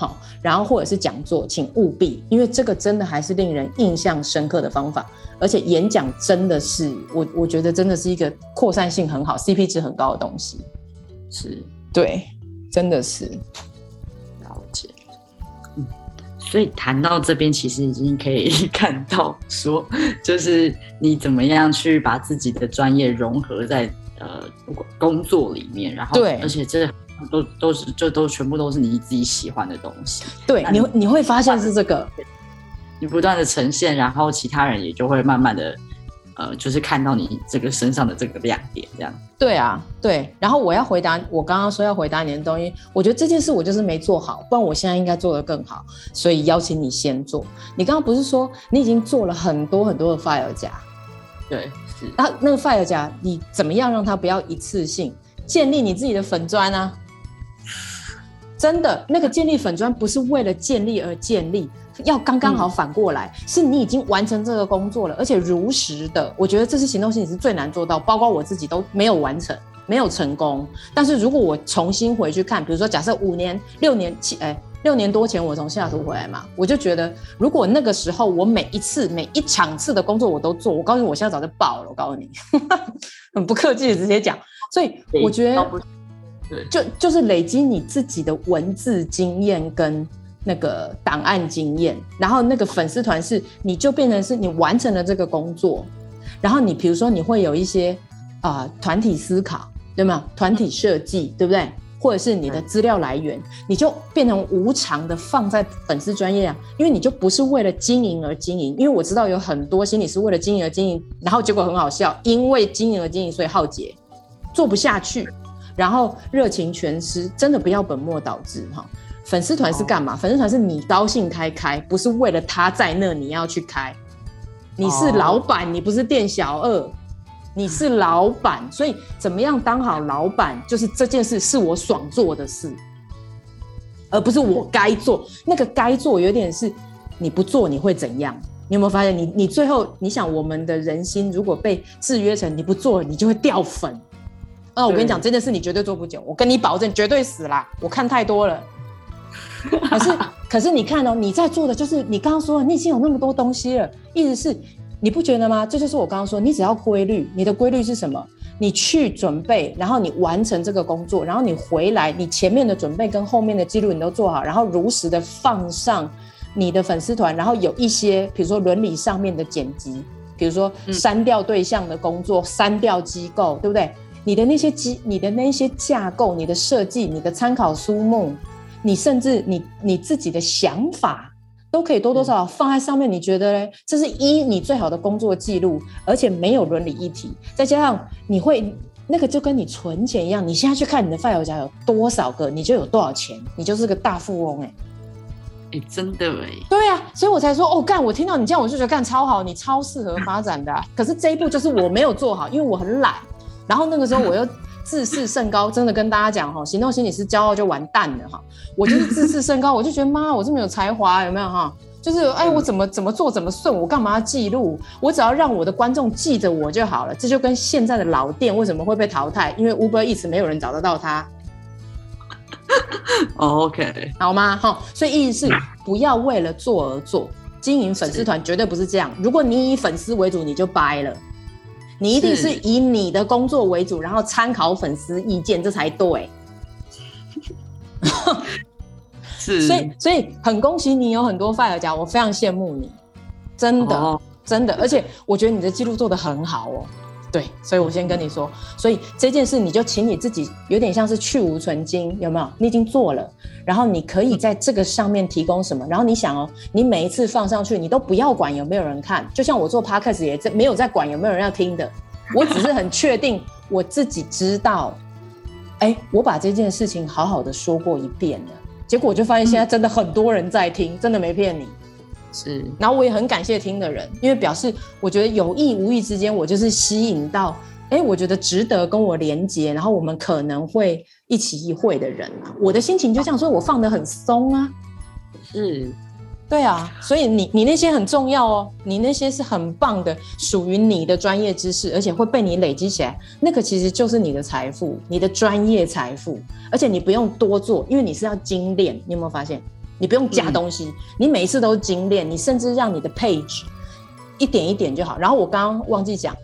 好，然后或者是讲座，请务必，因为这个真的还是令人印象深刻的方法，而且演讲真的是我我觉得真的是一个扩散性很好、CP 值很高的东西，是，对，真的是了解。嗯。所以谈到这边，其实已经可以 看到说，就是你怎么样去把自己的专业融合在呃工作里面，然后对，而且这都都是这都全部都是你自己喜欢的东西。对，你你会发现是这个，你不断的呈现，然后其他人也就会慢慢的呃，就是看到你这个身上的这个亮点，这样。对啊，对。然后我要回答我刚刚说要回答你的东西，我觉得这件事我就是没做好，不然我现在应该做得更好。所以邀请你先做。你刚刚不是说你已经做了很多很多的 fire 夹？对，是。那那个 fire 夹，你怎么样让它不要一次性建立你自己的粉砖啊？真的，那个建立粉砖不是为了建立而建立。要刚刚好反过来，嗯，是你已经完成这个工作了，而且如实的。我觉得这是行动心理是最难做到，包括我自己都没有完成，没有成功。但是如果我重新回去看，比如说假设五年、六年、七哎六年多前我从西雅图回来嘛，我就觉得如果那个时候我每一次每一场次的工作我都做，我告诉你，我现在早就爆了。我告诉你，很 不客气的直接讲。所以我觉得，对，就就是累积你自己的文字经验跟。那个档案经验，然后那个粉丝团是，你就变成是你完成了这个工作，然后你比如说你会有一些啊团体思考，对吗？团体设计，对不对？或者是你的资料来源，你就变成无偿的放在粉丝专业啊，因为你就不是为了经营而经营，因为我知道有很多心理是为了经营而经营，然后结果很好笑，因为经营而经营，所以浩劫，做不下去，然后热情全失，真的不要本末倒置哈。粉丝团是干嘛？粉丝团是你高兴开开，不是为了他在那你要去开。你是老板，你不是店小二，你是老板，所以怎么样当好老板，就是这件事是我爽做的事，而不是我该做。那个该做有点是你不做你会怎样？你有没有发现你？你你最后你想我们的人心如果被制约成你不做你就会掉粉。那我跟你讲这件事你绝对做不久，我跟你保证绝对死啦！我看太多了。可是，可是你看哦，你在做的就是你刚刚说的，你已经有那么多东西了，意思是你不觉得吗？这就是我刚刚说，你只要规律，你的规律是什么？你去准备，然后你完成这个工作，然后你回来，你前面的准备跟后面的记录你都做好，然后如实的放上你的粉丝团，然后有一些比如说伦理上面的剪辑，比如说删掉对象的工作，删掉机构，对不对？你的那些机，你的那些架构，你的设计，你的参考书目。你甚至你你自己的想法都可以多多少少放在上面，你觉得嘞？这是一你最好的工作记录，而且没有伦理议题，再加上你会那个就跟你存钱一样，你现在去看你的 file 夹有多少个，你就有多少钱，你就是个大富翁哎！哎，真的哎，对啊，所以我才说哦，干，我听到你这样，我就觉得干超好，你超适合发展的。可是这一步就是我没有做好，因为我很懒，然后那个时候我又。自视甚高，真的跟大家讲哈，行动心理师骄傲就完蛋了哈。我就是自视甚高，我就觉得妈，我这么有才华，有没有哈？就是哎，我怎么怎么做怎么顺，我干嘛要记录？我只要让我的观众记着我就好了。这就跟现在的老店为什么会被淘汰，因为 Uber 一直没有人找得到它。OK，好吗？哈，所以意思是不要为了做而做，经营粉丝团绝对不是这样。如果你以粉丝为主，你就掰了。你一定是以你的工作为主，然后参考粉丝意见，这才对。是，所以所以很恭喜你有很多 fire 夹，我非常羡慕你，真的、哦、真的，而且我觉得你的记录做得很好哦。对，所以我先跟你说，所以这件事你就请你自己有点像是去无存菁，有没有？你已经做了，然后你可以在这个上面提供什么？然后你想哦，你每一次放上去，你都不要管有没有人看，就像我做 podcast 也在没有在管有没有人要听的，我只是很确定我自己知道，哎，我把这件事情好好的说过一遍了，结果我就发现现在真的很多人在听，真的没骗你。是，然后我也很感谢听的人，因为表示我觉得有意无意之间，我就是吸引到，哎，我觉得值得跟我连接，然后我们可能会一起一会的人，我的心情就这样，所以我放得很松啊。是，对啊，所以你你那些很重要哦，你那些是很棒的，属于你的专业知识，而且会被你累积起来，那个其实就是你的财富，你的专业财富，而且你不用多做，因为你是要精炼，你有没有发现？你不用加东西，嗯、你每一次都精炼，你甚至让你的 page 一点一点就好。然后我刚刚忘记讲，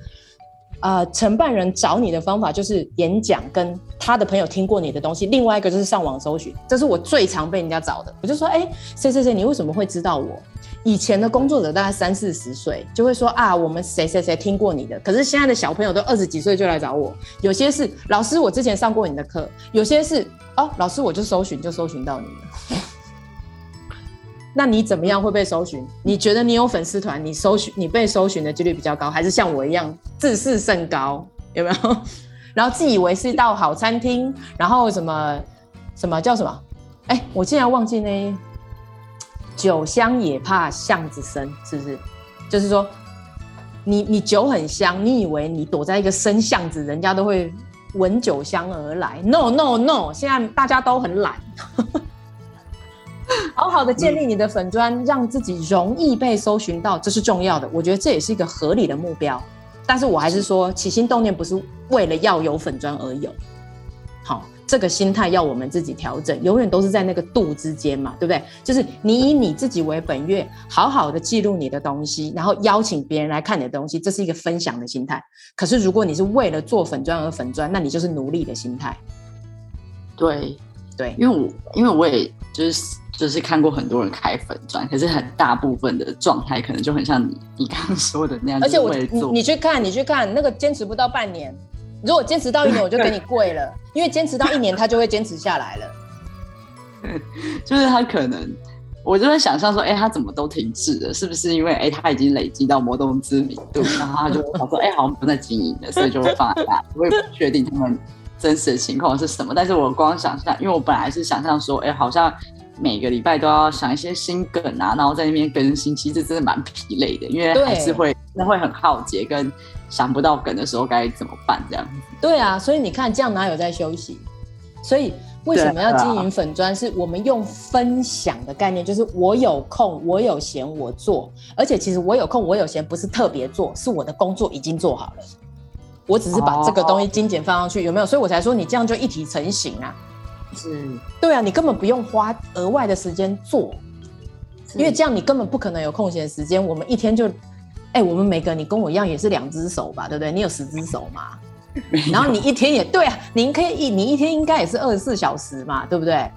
呃，承办人找你的方法就是演讲，跟他的朋友听过你的东西。另外一个就是上网搜寻，这是我最常被人家找的。我就说，哎、欸，谁谁谁，你为什么会知道我？以前的工作者大概三四十岁，就会说啊，我们谁谁谁听过你的。可是现在的小朋友都二十几岁就来找我，有些是老师，我之前上过你的课；有些是哦，老师，我就搜寻就搜寻到你了。那你怎么样会被搜寻？你觉得你有粉丝团，你搜寻你被搜寻的几率比较高，还是像我一样自视甚高？有没有？然后自以为是一道好餐厅，然后什么什么叫什么？哎，我竟然忘记呢酒香也怕巷子深，是不是？就是说，你你酒很香，你以为你躲在一个深巷子，人家都会闻酒香而来？No No No！现在大家都很懒，好好的建立你的粉砖，让自己容易被搜寻到，这是重要的。我觉得这也是一个合理的目标。但是我还是说，起心动念不是为了要有粉砖而有，好，这个心态要我们自己调整，永远都是在那个度之间嘛，对不对？就是你以你自己为本月，好好的记录你的东西，然后邀请别人来看你的东西，这是一个分享的心态。可是如果你是为了做粉砖而粉砖，那你就是奴隶的心态。对，对，因为我因为我也就是。就是看过很多人开粉钻，可是很大部分的状态可能就很像你你刚刚说的那样。而且我你你去看你去看那个坚持不到半年，如果坚持到一年我就给你跪了，因为坚持到一年他就会坚持下来了。就是他可能，我就在想象说，哎、欸，他怎么都停滞了？是不是因为哎、欸、他已经累积到某种知名度，然后他就想说，哎、欸，好像不再经营了，所以就会放在那。我也不确定他们真实的情况是什么，但是我光想象，因为我本来是想象说，哎、欸，好像。每个礼拜都要想一些新梗啊，然后在那边更新，其实真的蛮疲累的，因为还是会那会很耗竭，跟想不到梗的时候该怎么办这样子。对啊，所以你看这样哪有在休息？所以为什么要经营粉砖？是我们用分享的概念，就是我有空，我有闲，我做。而且其实我有空，我有闲，不是特别做，是我的工作已经做好了，我只是把这个东西精简放上去，有没有？所以我才说你这样就一体成型啊。是，对啊，你根本不用花额外的时间做，因为这样你根本不可能有空闲时间。我们一天就，哎、欸，我们每个你跟我一样也是两只手吧，对不对？你有十只手嘛？然后你一天也对啊，你可以一你一天应该也是二十四小时嘛，对不对？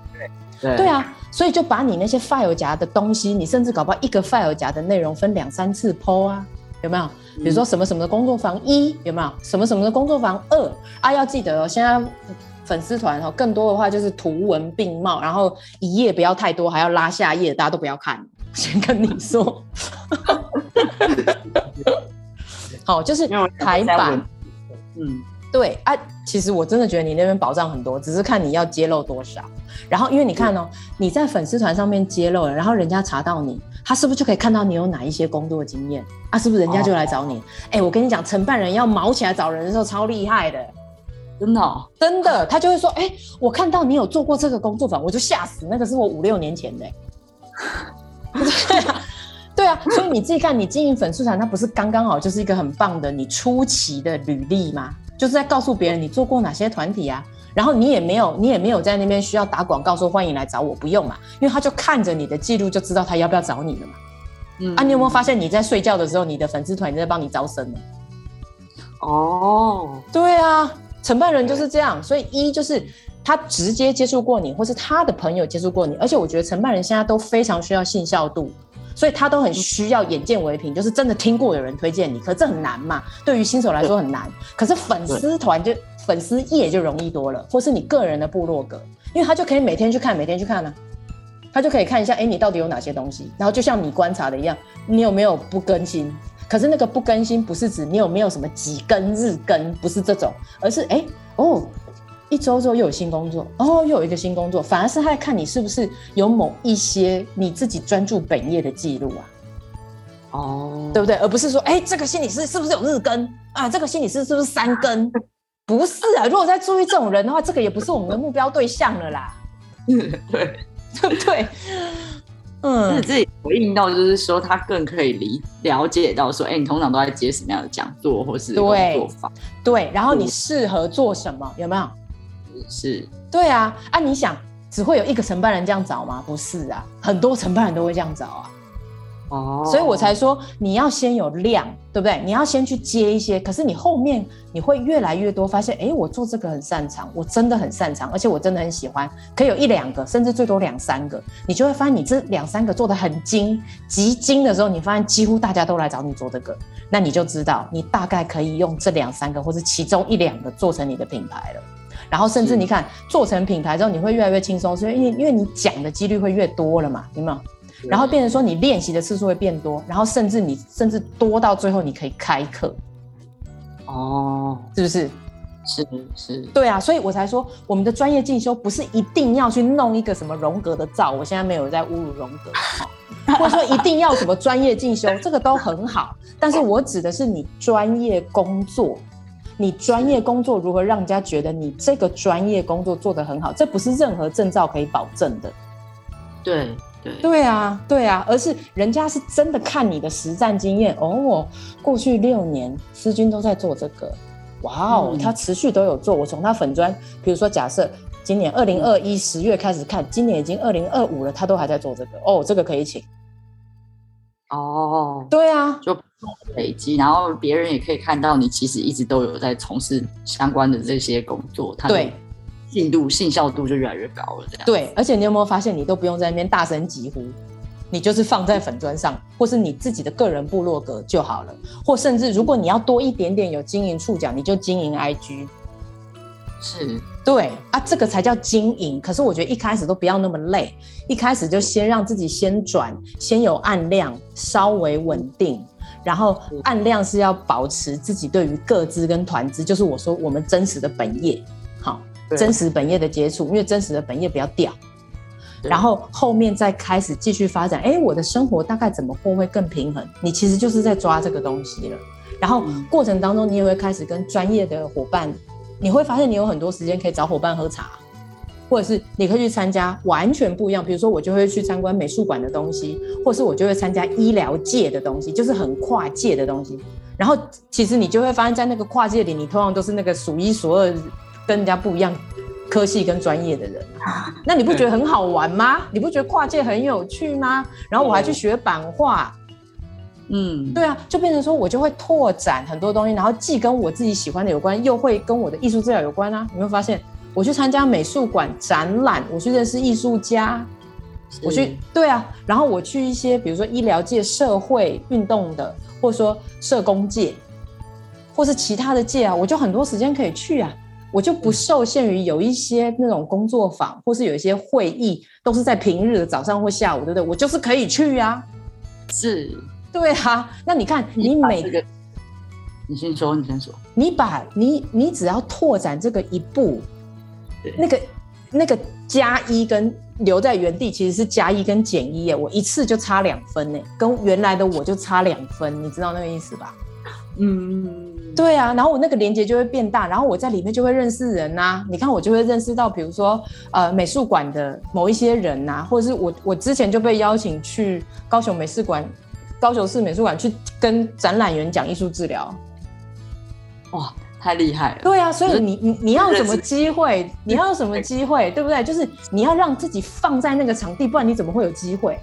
对，对啊，所以就把你那些 file 夹的东西，你甚至搞不好一个 file 夹的内容分两三次 po 啊，有没有？比如说什么什么的工作坊一有没有？什么什么的工作坊二啊？要记得哦，现在。粉丝团哈，更多的话就是图文并茂，然后一页不要太多，还要拉下页，大家都不要看。先跟你说，好，就是排版，嗯，对啊，其实我真的觉得你那边保障很多，只是看你要揭露多少。然后因为你看哦，你在粉丝团上面揭露了，然后人家查到你，他是不是就可以看到你有哪一些工作经验啊？是不是人家就来找你？哎、哦，我跟你讲，承办人要毛起来找人的时候超厉害的。真的、哦，真的，他就会说：“哎、欸，我看到你有做过这个工作坊，我就吓死。那个是我五六年前的。”对啊，对啊，所以你自己看，你经营粉丝团，它不是刚刚好就是一个很棒的你初期的履历吗？就是在告诉别人你做过哪些团体啊。然后你也没有，你也没有在那边需要打广告说欢迎来找我，不用嘛，因为他就看着你的记录就知道他要不要找你了嘛。嗯，啊，你有没有发现你在睡觉的时候，你的粉丝团在帮你招生了？哦，对啊。承办人就是这样，所以一就是他直接接触过你，或是他的朋友接触过你，而且我觉得承办人现在都非常需要信效度，所以他都很需要眼见为凭，就是真的听过有人推荐你，可是这很难嘛，对于新手来说很难。可是粉丝团就粉丝页就容易多了，或是你个人的部落格，因为他就可以每天去看，每天去看呢、啊，他就可以看一下，哎，你到底有哪些东西，然后就像你观察的一样，你有没有不更新？可是那个不更新不是指你有没有什么几更日更，不是这种，而是哎、欸、哦，一周之后又有新工作，哦，又有一个新工作，反而是他在看你是不是有某一些你自己专注本业的记录啊，哦，对不对？而不是说哎、欸，这个心理师是不是有日更啊？这个心理师是不是三更？不是啊，如果在注意这种人的话，这个也不是我们的目标对象了啦，对 对不对？嗯，是自己回应到，就是说他更可以理了解到说，哎、欸，你通常都在接什么样的讲座，或是工作坊？对，然后你适合做什么？有没有？是，对啊，啊，你想只会有一个承办人这样找吗？不是啊，很多承办人都会这样找啊。哦，所以我才说你要先有量，对不对？你要先去接一些，可是你后面你会越来越多发现，哎，我做这个很擅长，我真的很擅长，而且我真的很喜欢，可以有一两个，甚至最多两三个，你就会发现你这两三个做的很精，极精的时候，你发现几乎大家都来找你做这个，那你就知道你大概可以用这两三个或者其中一两个做成你的品牌了，然后甚至你看做成品牌之后，你会越来越轻松，所以因为因为你讲的几率会越多了嘛，有没有？然后变成说你练习的次数会变多，然后甚至你甚至多到最后你可以开课。哦，是不是？是是，对啊，所以我才说我们的专业进修不是一定要去弄一个什么荣格的照，我现在没有在侮辱荣格，或者说一定要什么专业进修，这个都很好，但是我指的是你专业工作，你专业工作如何让人家觉得你这个专业工作做得很好，这不是任何证照可以保证的。对对对啊对啊，而是人家是真的看你的实战经验哦，我过去六年思君都在做这个。哇哦，他持续都有做。我从他粉砖，比如说假设今年二零二一十月开始看，今年已经二零二五了，他都还在做这个。哦，这个可以请。哦，对啊，就累积，然后别人也可以看到你其实一直都有在从事相关的这些工作。对，信度、信效度就越来越高了。这样。对，而且你有没有发现，你都不用在那边大声疾呼。你就是放在粉砖上，或是你自己的个人部落格就好了，或甚至如果你要多一点点有经营触角，你就经营 IG。是，对啊，这个才叫经营。可是我觉得一开始都不要那么累，一开始就先让自己先转，先有按量，稍微稳定，然后按量是要保持自己对于各资跟团资，就是我说我们真实的本业，好，真实本业的接触，因为真实的本业不要掉。然后后面再开始继续发展，哎，我的生活大概怎么过会更平衡？你其实就是在抓这个东西了。然后过程当中，你也会开始跟专业的伙伴，你会发现你有很多时间可以找伙伴喝茶，或者是你可以去参加完全不一样，比如说我就会去参观美术馆的东西，或是我就会参加医疗界的东西，就是很跨界的东西。然后其实你就会发现，在那个跨界里，你通常都是那个数一数二跟人家不一样。科系跟专业的人，那你不觉得很好玩吗？你不觉得跨界很有趣吗？然后我还去学版画，嗯，对啊，就变成说我就会拓展很多东西，然后既跟我自己喜欢的有关，又会跟我的艺术治疗有关啊。你会发现，我去参加美术馆展览，我去认识艺术家，我去，对啊，然后我去一些比如说医疗界、社会运动的，或者说社工界，或是其他的界啊，我就很多时间可以去啊。我就不受限于有一些那种工作坊，或是有一些会议，都是在平日的早上或下午，对不对？我就是可以去呀。是，对啊。那你看，你每个，你先说，你先说。你把你你只要拓展这个一步，那个那个加一跟留在原地其实是加一跟减一耶，我一次就差两分呢，跟原来的我就差两分，你知道那个意思吧？嗯。对啊，然后我那个连接就会变大，然后我在里面就会认识人呐、啊。你看，我就会认识到，比如说，呃，美术馆的某一些人呐、啊，或者是我我之前就被邀请去高雄美术馆、高雄市美术馆去跟展览员讲艺术治疗。哇，太厉害了！对啊，所以你你你要什么机会？你要什么机会？对不对？就是你要让自己放在那个场地，不然你怎么会有机会？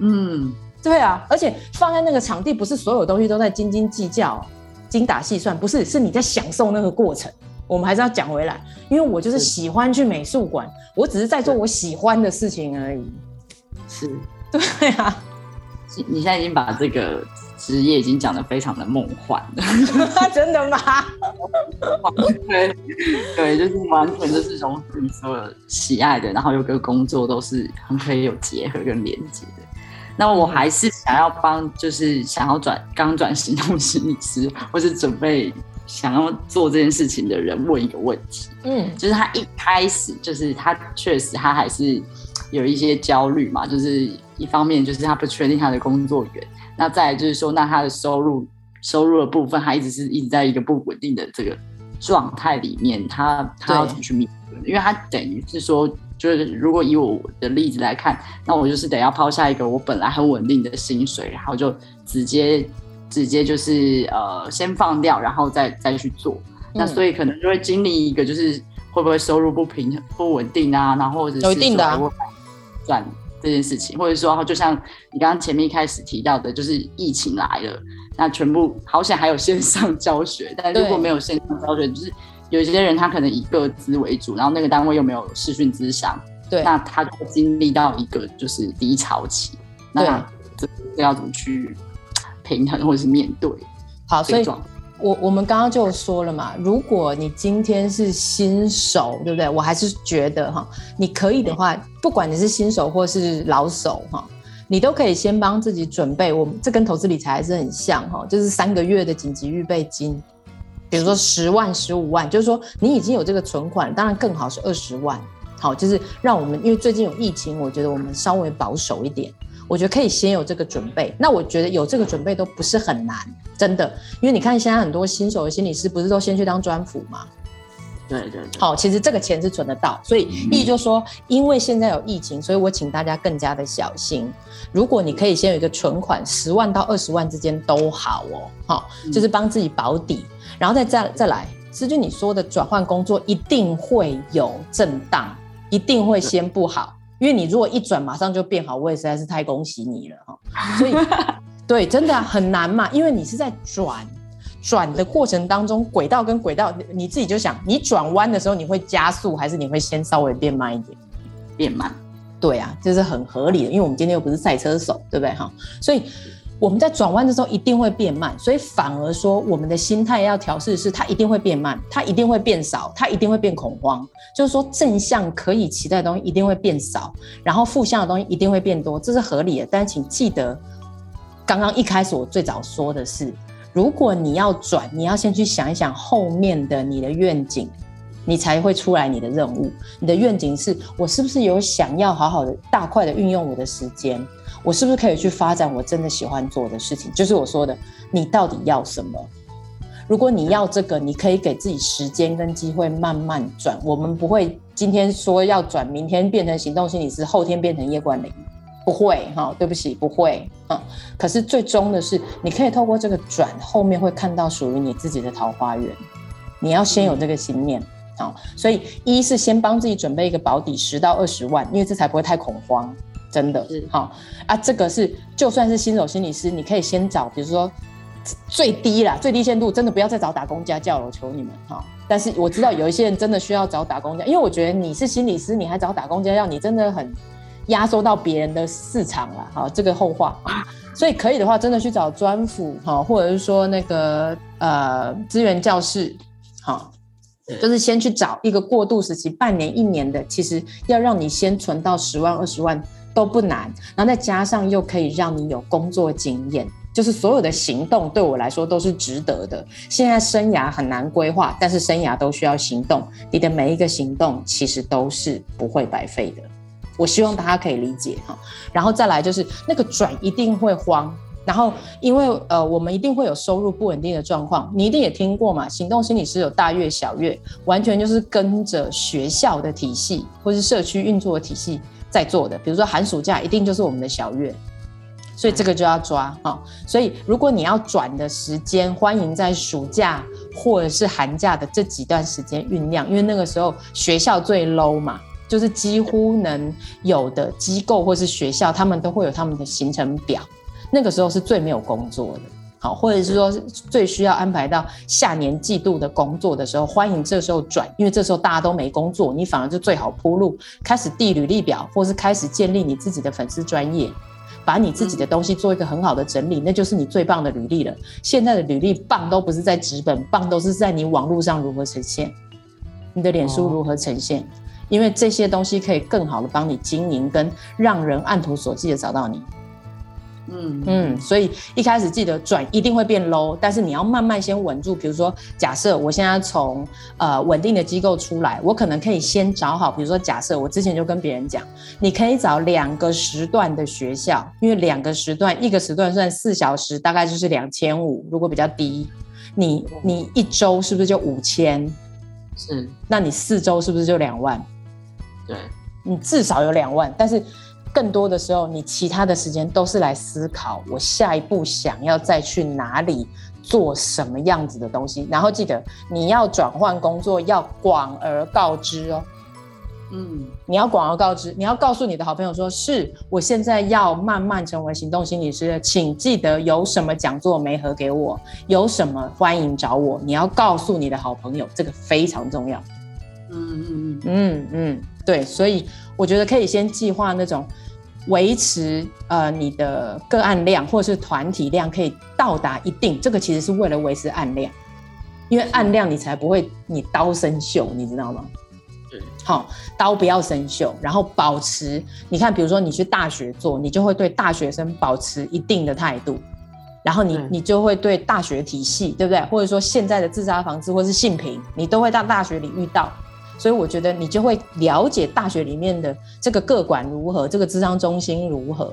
嗯，对啊，而且放在那个场地，不是所有东西都在斤斤计较。精打细算不是，是你在享受那个过程。我们还是要讲回来，因为我就是喜欢去美术馆，我只是在做我喜欢的事情而已。是，对啊。你现在已经把这个职业已经讲得非常的梦幻了，真的吗？对，对，就是完全就是融合你所有喜爱的，然后又跟工作都是很可以有结合跟连接的。那我还是想要帮，就是想要转刚转行动心理师，或是准备想要做这件事情的人问一个问题。嗯，就是他一开始就是他确实他还是有一些焦虑嘛，就是一方面就是他不确定他的工作源，那再来就是说，那他的收入收入的部分，他一直是一直在一个不稳定的这个状态里面，他他要怎么去面对？因为他等于是说。就是如果以我的例子来看，那我就是得要抛下一个我本来很稳定的薪水，然后就直接直接就是呃先放掉，然后再再去做。那所以可能就会经历一个就是会不会收入不平衡不稳定啊，然后或者是说转这件事情，或者说就像你刚刚前面一开始提到的，就是疫情来了，那全部好险还有线上教学，但如果没有线上教学，就是。有些人他可能以个资为主，然后那个单位又没有视讯资商，对，那他就会经历到一个就是低潮期，那这这要怎么去平衡或者是面对？好，所以我我们刚刚就说了嘛，如果你今天是新手，对不对？我还是觉得哈，你可以的话，不管你是新手或是老手哈，你都可以先帮自己准备。我们这跟投资理财还是很像哈，就是三个月的紧急预备金，比如说十万、十五万，就是说你已经有这个存款，当然更好是二十万。好，就是让我们，因为最近有疫情，我觉得我们稍微保守一点。我觉得可以先有这个准备。那我觉得有这个准备都不是很难，真的。因为你看现在很多新手的心理师，不是都先去当专辅吗？对对对。好，其实这个钱是存得到。所以意思就是说，因为现在有疫情，所以我请大家更加的小心。如果你可以先有一个存款，十万到二十万之间都好哦。好，就是帮自己保底，然后再再再来。思均你说的转换工作一定会有震荡。一定会先不好，因为你如果一转马上就变好，我也实在是太恭喜你了哈。所以，对，真的很难嘛，因为你是在转转的过程当中，轨道跟轨道，你自己就想，你转弯的时候你会加速，还是你会先稍微变慢一点？变慢。对啊，这是很合理的，因为我们今天又不是赛车手，对不对哈？所以。我们在转弯的时候一定会变慢，所以反而说我们的心态要调试，是它一定会变慢，它一定会变少，它一定会变恐慌。就是说正向可以期待的东西一定会变少，然后负向的东西一定会变多，这是合理的。但请记得，刚刚一开始我最早说的是，如果你要转，你要先去想一想后面的你的愿景，你才会出来你的任务。你的愿景是我是不是有想要好好的大块的运用我的时间？我是不是可以去发展我真的喜欢做的事情？就是我说的，你到底要什么？如果你要这个，你可以给自己时间跟机会慢慢转。我们不会今天说要转，明天变成行动心理师，后天变成叶冠霖，不会哈，对不起，不会。嗯，可是最终的是，你可以透过这个转，后面会看到属于你自己的桃花源。你要先有这个心念，好，所以一是先帮自己准备一个保底，十到二十万，因为这才不会太恐慌。真的是好啊，这个是就算是新手心理师，你可以先找，比如说最低啦，最低限度，真的不要再找打工家教了，我求你们哈。但是我知道有一些人真的需要找打工家，因为我觉得你是心理师，你还找打工家教，你真的很压缩到别人的市场了哈。这个后话，所以可以的话，真的去找专辅哈，或者是说那个呃资源教室哈，就是先去找一个过渡时期，半年一年的，其实要让你先存到十万二十万。都不难，然后再加上又可以让你有工作经验，就是所有的行动对我来说都是值得的。现在生涯很难规划，但是生涯都需要行动，你的每一个行动其实都是不会白费的。我希望大家可以理解哈。然后再来就是那个转一定会慌，然后因为呃我们一定会有收入不稳定的状况，你一定也听过嘛。行动心理师有大月小月，完全就是跟着学校的体系或是社区运作的体系。在做的，比如说寒暑假一定就是我们的小月，所以这个就要抓哈。所以如果你要转的时间，欢迎在暑假或者是寒假的这几段时间酝酿，因为那个时候学校最 low 嘛，就是几乎能有的机构或是学校，他们都会有他们的行程表，那个时候是最没有工作的。好，或者是说最需要安排到下年季度的工作的时候，欢迎这时候转，因为这时候大家都没工作，你反而就最好铺路，开始递履历表，或是开始建立你自己的粉丝专业，把你自己的东西做一个很好的整理，那就是你最棒的履历了。现在的履历棒都不是在纸本，棒都是在你网络上如何呈现，你的脸书如何呈现，因为这些东西可以更好的帮你经营，跟让人按图索骥的找到你。嗯嗯，所以一开始记得转一定会变 low，但是你要慢慢先稳住。比如说，假设我现在从呃稳定的机构出来，我可能可以先找好。比如说，假设我之前就跟别人讲，你可以找两个时段的学校，因为两个时段，一个时段算四小时，大概就是两千五。如果比较低，你你一周是不是就五千？是，那你四周是不是就两万？对，你至少有两万，但是。更多的时候，你其他的时间都是来思考我下一步想要再去哪里做什么样子的东西。然后记得你要转换工作，要广而告之哦。嗯，你要广而告之，你要告诉你的好朋友说：是我现在要慢慢成为行动心理师，请记得有什么讲座没合给我，有什么欢迎找我。你要告诉你的好朋友，这个非常重要。嗯嗯嗯嗯嗯，对，所以。我觉得可以先计划那种维持呃你的个案量或者是团体量可以到达一定，这个其实是为了维持案量，因为案量你才不会你刀生锈，你知道吗？好，刀不要生锈，然后保持。你看，比如说你去大学做，你就会对大学生保持一定的态度，然后你你就会对大学体系，对不对？或者说现在的自杀防治或是性平，你都会到大学里遇到。所以我觉得你就会了解大学里面的这个个管如何，这个智商中心如何，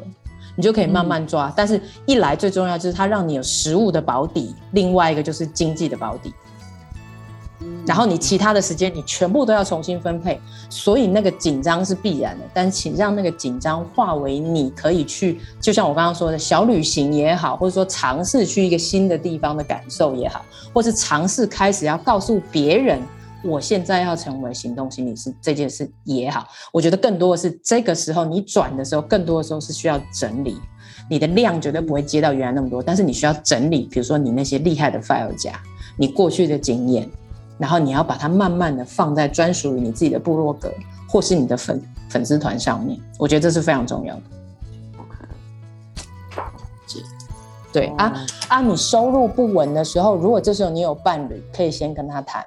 你就可以慢慢抓。但是，一来最重要就是它让你有实物的保底，另外一个就是经济的保底。然后你其他的时间你全部都要重新分配，所以那个紧张是必然的。但请让那个紧张化为你可以去，就像我刚刚说的小旅行也好，或者说尝试去一个新的地方的感受也好，或是尝试开始要告诉别人。我现在要成为行动心理师这件事也好，我觉得更多的是这个时候你转的时候，更多的时候是需要整理。你的量绝对不会接到原来那么多，但是你需要整理，比如说你那些厉害的 file 夹，你过去的经验，然后你要把它慢慢的放在专属于你自己的部落格或是你的粉粉丝团上面。我觉得这是非常重要的。对啊啊，你收入不稳的时候，如果这时候你有伴侣，可以先跟他谈。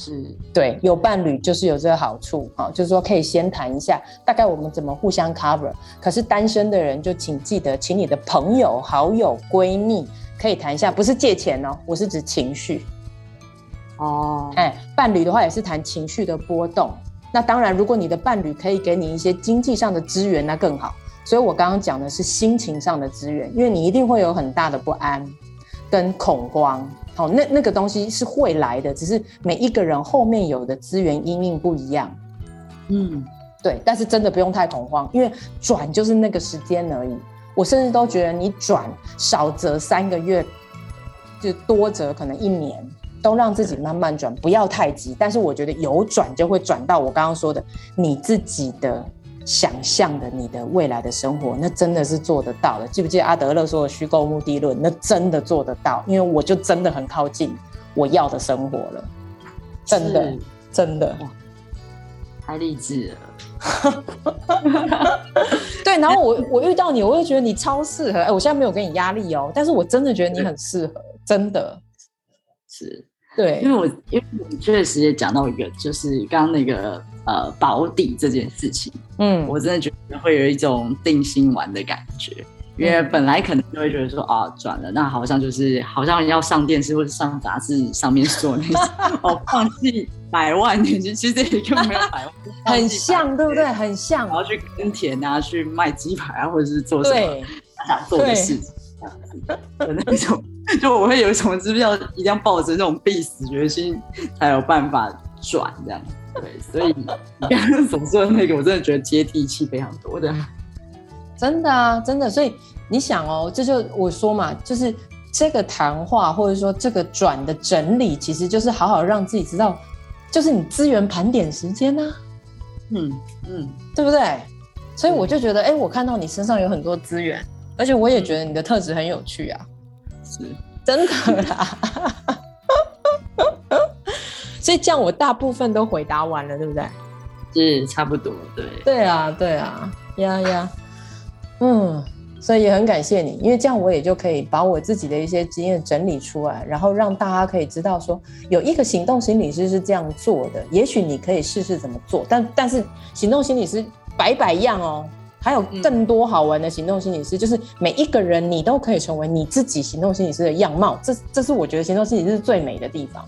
是对，有伴侣就是有这个好处啊，就是说可以先谈一下，大概我们怎么互相 cover。可是单身的人就请记得，请你的朋友、好友、闺蜜可以谈一下，不是借钱哦，我是指情绪。哦，哎，伴侣的话也是谈情绪的波动。那当然，如果你的伴侣可以给你一些经济上的资源，那更好。所以我刚刚讲的是心情上的资源，因为你一定会有很大的不安跟恐慌。哦，那那个东西是会来的，只是每一个人后面有的资源因应不一样。嗯，对，但是真的不用太恐慌，因为转就是那个时间而已。我甚至都觉得你转少则三个月，就多则可能一年，都让自己慢慢转，不要太急。但是我觉得有转就会转到我刚刚说的你自己的。想象的你的未来的生活，那真的是做得到的。记不记得阿德勒说的虚构目的论？那真的做得到，因为我就真的很靠近我要的生活了，真的，真的，太励志了。对，然后我我遇到你，我会觉得你超适合。哎，我现在没有给你压力哦，但是我真的觉得你很适合，真的是。对，因为我因为我确实也讲到一个，就是刚刚那个呃保底这件事情，嗯，我真的觉得会有一种定心丸的感觉，因为本来可能就会觉得说啊转了，那好像就是好像要上电视或者上杂志上面说那种 哦放弃百万年薪，其实也根本没有百万，很像对不对？很像，然后去耕田啊，去卖鸡排啊，或者是做什么想做的事情。这样子的那种，就我会有一种是不是要一定要抱着那种必死决心才有办法转这样。对，所以你刚刚所说的那个，我真的觉得接地气非常多的。真的啊，真的。所以你想哦，这就我说嘛，就是这个谈话或者说这个转的整理，其实就是好好让自己知道，就是你资源盘点时间呢、啊。嗯嗯，对不对？所以我就觉得，哎、欸，我看到你身上有很多资源。而且我也觉得你的特质很有趣啊，是真的啦。所以这样我大部分都回答完了，对不对？是差不多，对。对啊，对啊，呀呀，嗯，所以也很感谢你，因为这样我也就可以把我自己的一些经验整理出来，然后让大家可以知道说，有一个行动心理师是这样做的，也许你可以试试怎么做。但但是行动心理师百百样哦。还有更多好玩的行动心理师，嗯、就是每一个人你都可以成为你自己行动心理师的样貌，这这是我觉得行动心理师是最美的地方。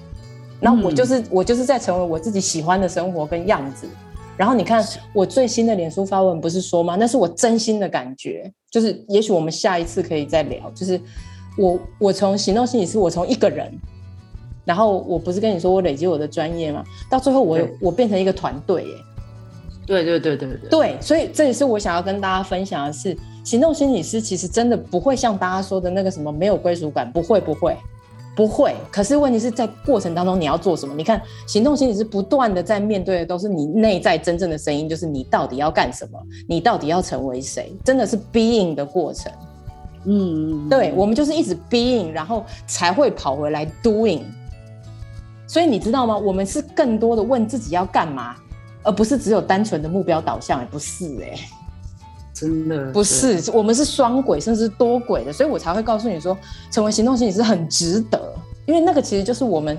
然后我就是、嗯、我就是在成为我自己喜欢的生活跟样子。然后你看我最新的脸书发文不是说吗？那是我真心的感觉。就是也许我们下一次可以再聊。就是我我从行动心理师，我从一个人，然后我不是跟你说我累积我的专业吗？到最后我我变成一个团队耶。对对对对对，对，所以这也是我想要跟大家分享的是，行动心理师其实真的不会像大家说的那个什么没有归属感，不会不会不会。可是问题是在过程当中你要做什么？你看，行动心理是不断的在面对的都是你内在真正的声音，就是你到底要干什么，你到底要成为谁，真的是 being 的过程。嗯，对，我们就是一直 being，然后才会跑回来 doing。所以你知道吗？我们是更多的问自己要干嘛。而不是只有单纯的目标导向，也不是哎、欸，真的不是，我们是双轨甚至多轨的，所以我才会告诉你说，成为行动心理师很值得，因为那个其实就是我们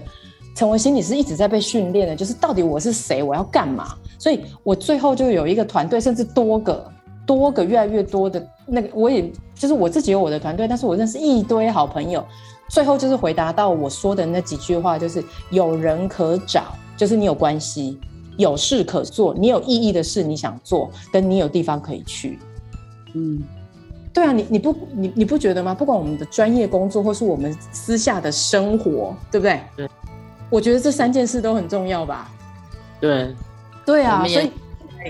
成为心理师一直在被训练的，就是到底我是谁，我要干嘛？所以我最后就有一个团队，甚至多个、多个越来越多的那个，我也就是我自己有我的团队，但是我认识一堆好朋友，最后就是回答到我说的那几句话，就是有人可找，就是你有关系，有事可做，你有意义的事你想做，跟你有地方可以去，嗯。对啊，你你不你你不觉得吗？不管我们的专业工作，或是我们私下的生活，对不对？对，我觉得这三件事都很重要吧。对，对啊，所以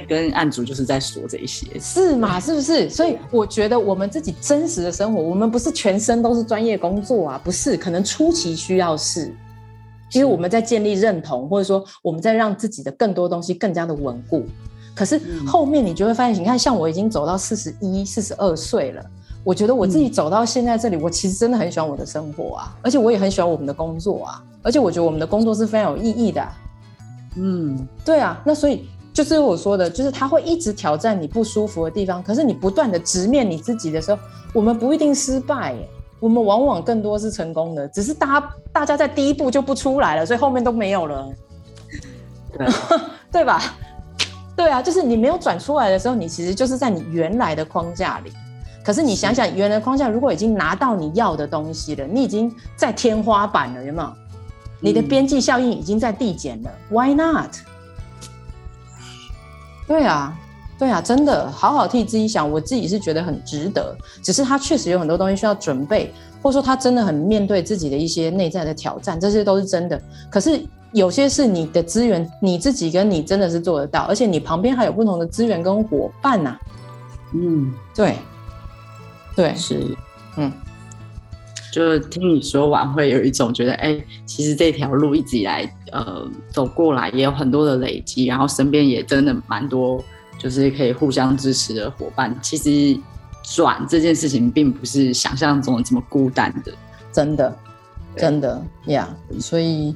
跟案主就是在说这些，是嘛？是不是？所以我觉得我们自己真实的生活，我们不是全身都是专业工作啊，不是，可能初期需要是，因为我们在建立认同，或者说我们在让自己的更多东西更加的稳固。可是后面你就会发现，你看，像我已经走到四十一、四十二岁了，我觉得我自己走到现在这里，我其实真的很喜欢我的生活啊，而且我也很喜欢我们的工作啊，而且我觉得我们的工作是非常有意义的啊。嗯，对啊，那所以就是我说的，就是他会一直挑战你不舒服的地方，可是你不断的直面你自己的时候，我们不一定失败，我们往往更多是成功的，只是大家大家在第一步就不出来了，所以后面都没有了，对，对吧？对啊，就是你没有转出来的时候，你其实就是在你原来的框架里。可是你想想，原来的框架如果已经拿到你要的东西了，你已经在天花板了，有没有？你的边际效应已经在递减了。嗯。Why not？对啊，对啊，真的好好替自己想，我自己是觉得很值得。只是他确实有很多东西需要准备，或者说他真的很面对自己的一些内在的挑战，这些都是真的。可是。有些是你的资源，你自己跟你真的是做得到，而且你旁边还有不同的资源跟伙伴呐、啊。嗯，对，对，是，嗯，就听你说完，会有一种觉得，哎、欸，其实这条路一直以来，呃，走过来也有很多的累积，然后身边也真的蛮多，就是可以互相支持的伙伴。其实转这件事情，并不是想象中的这么孤单的，真的，真的呀，yeah, 所以。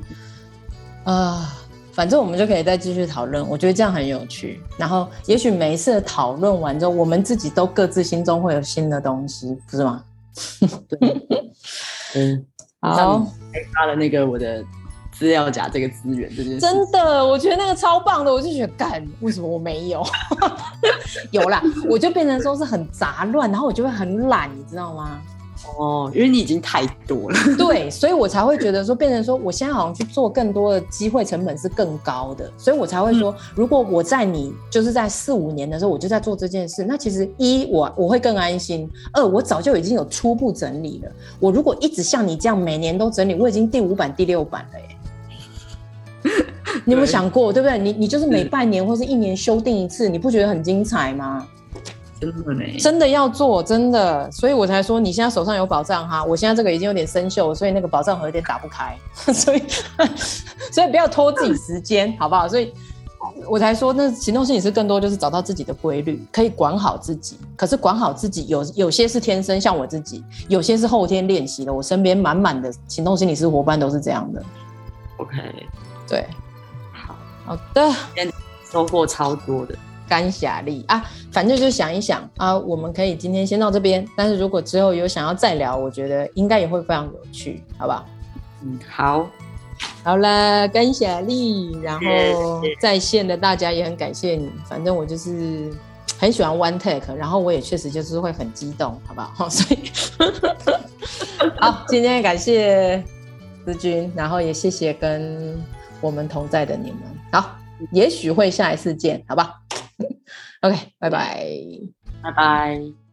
啊、呃，反正我们就可以再继续讨论，我觉得这样很有趣。然后，也许每一次的讨论完之后，我们自己都各自心中会有新的东西，不是吗？对，嗯，好，开发了那个我的资料夹这个资源，这件真的，我觉得那个超棒的，我就觉得干，为什么我没有？有啦，我就变成说是很杂乱，然后我就会很懒，你知道吗？哦，因为你已经太多了，对，所以我才会觉得说，变成说，我现在好像去做更多的机会成本是更高的，所以我才会说，如果我在你就是在四五年的时候，我就在做这件事，那其实一我我会更安心，二我早就已经有初步整理了。我如果一直像你这样每年都整理，我已经第五版第六版了耶。你有没有想过，对不对？你你就是每半年或是一年修订一次，你不觉得很精彩吗？真的呢，真的要做，真的，所以我才说你现在手上有宝藏哈。我现在这个已经有点生锈，所以那个宝藏盒有点打不开，所以 所以不要拖自己时间，好不好？所以我才说，那行动心理师更多就是找到自己的规律，可以管好自己。可是管好自己有有些是天生，像我自己；有些是后天练习的。我身边满满的行动心理师伙伴都是这样的。OK，对，好好的，今天收获超多的。干霞力啊，反正就想一想啊，我们可以今天先到这边。但是如果之后有想要再聊，我觉得应该也会非常有趣，好不好？嗯，好，好了，感谢力，然后在线的大家也很感谢你。反正我就是很喜欢 One Take，然后我也确实就是会很激动，好不好？好，所以 好，今天感谢思君，然后也谢谢跟我们同在的你们。好，也许会下一次见，好吧？OK，拜拜，拜拜。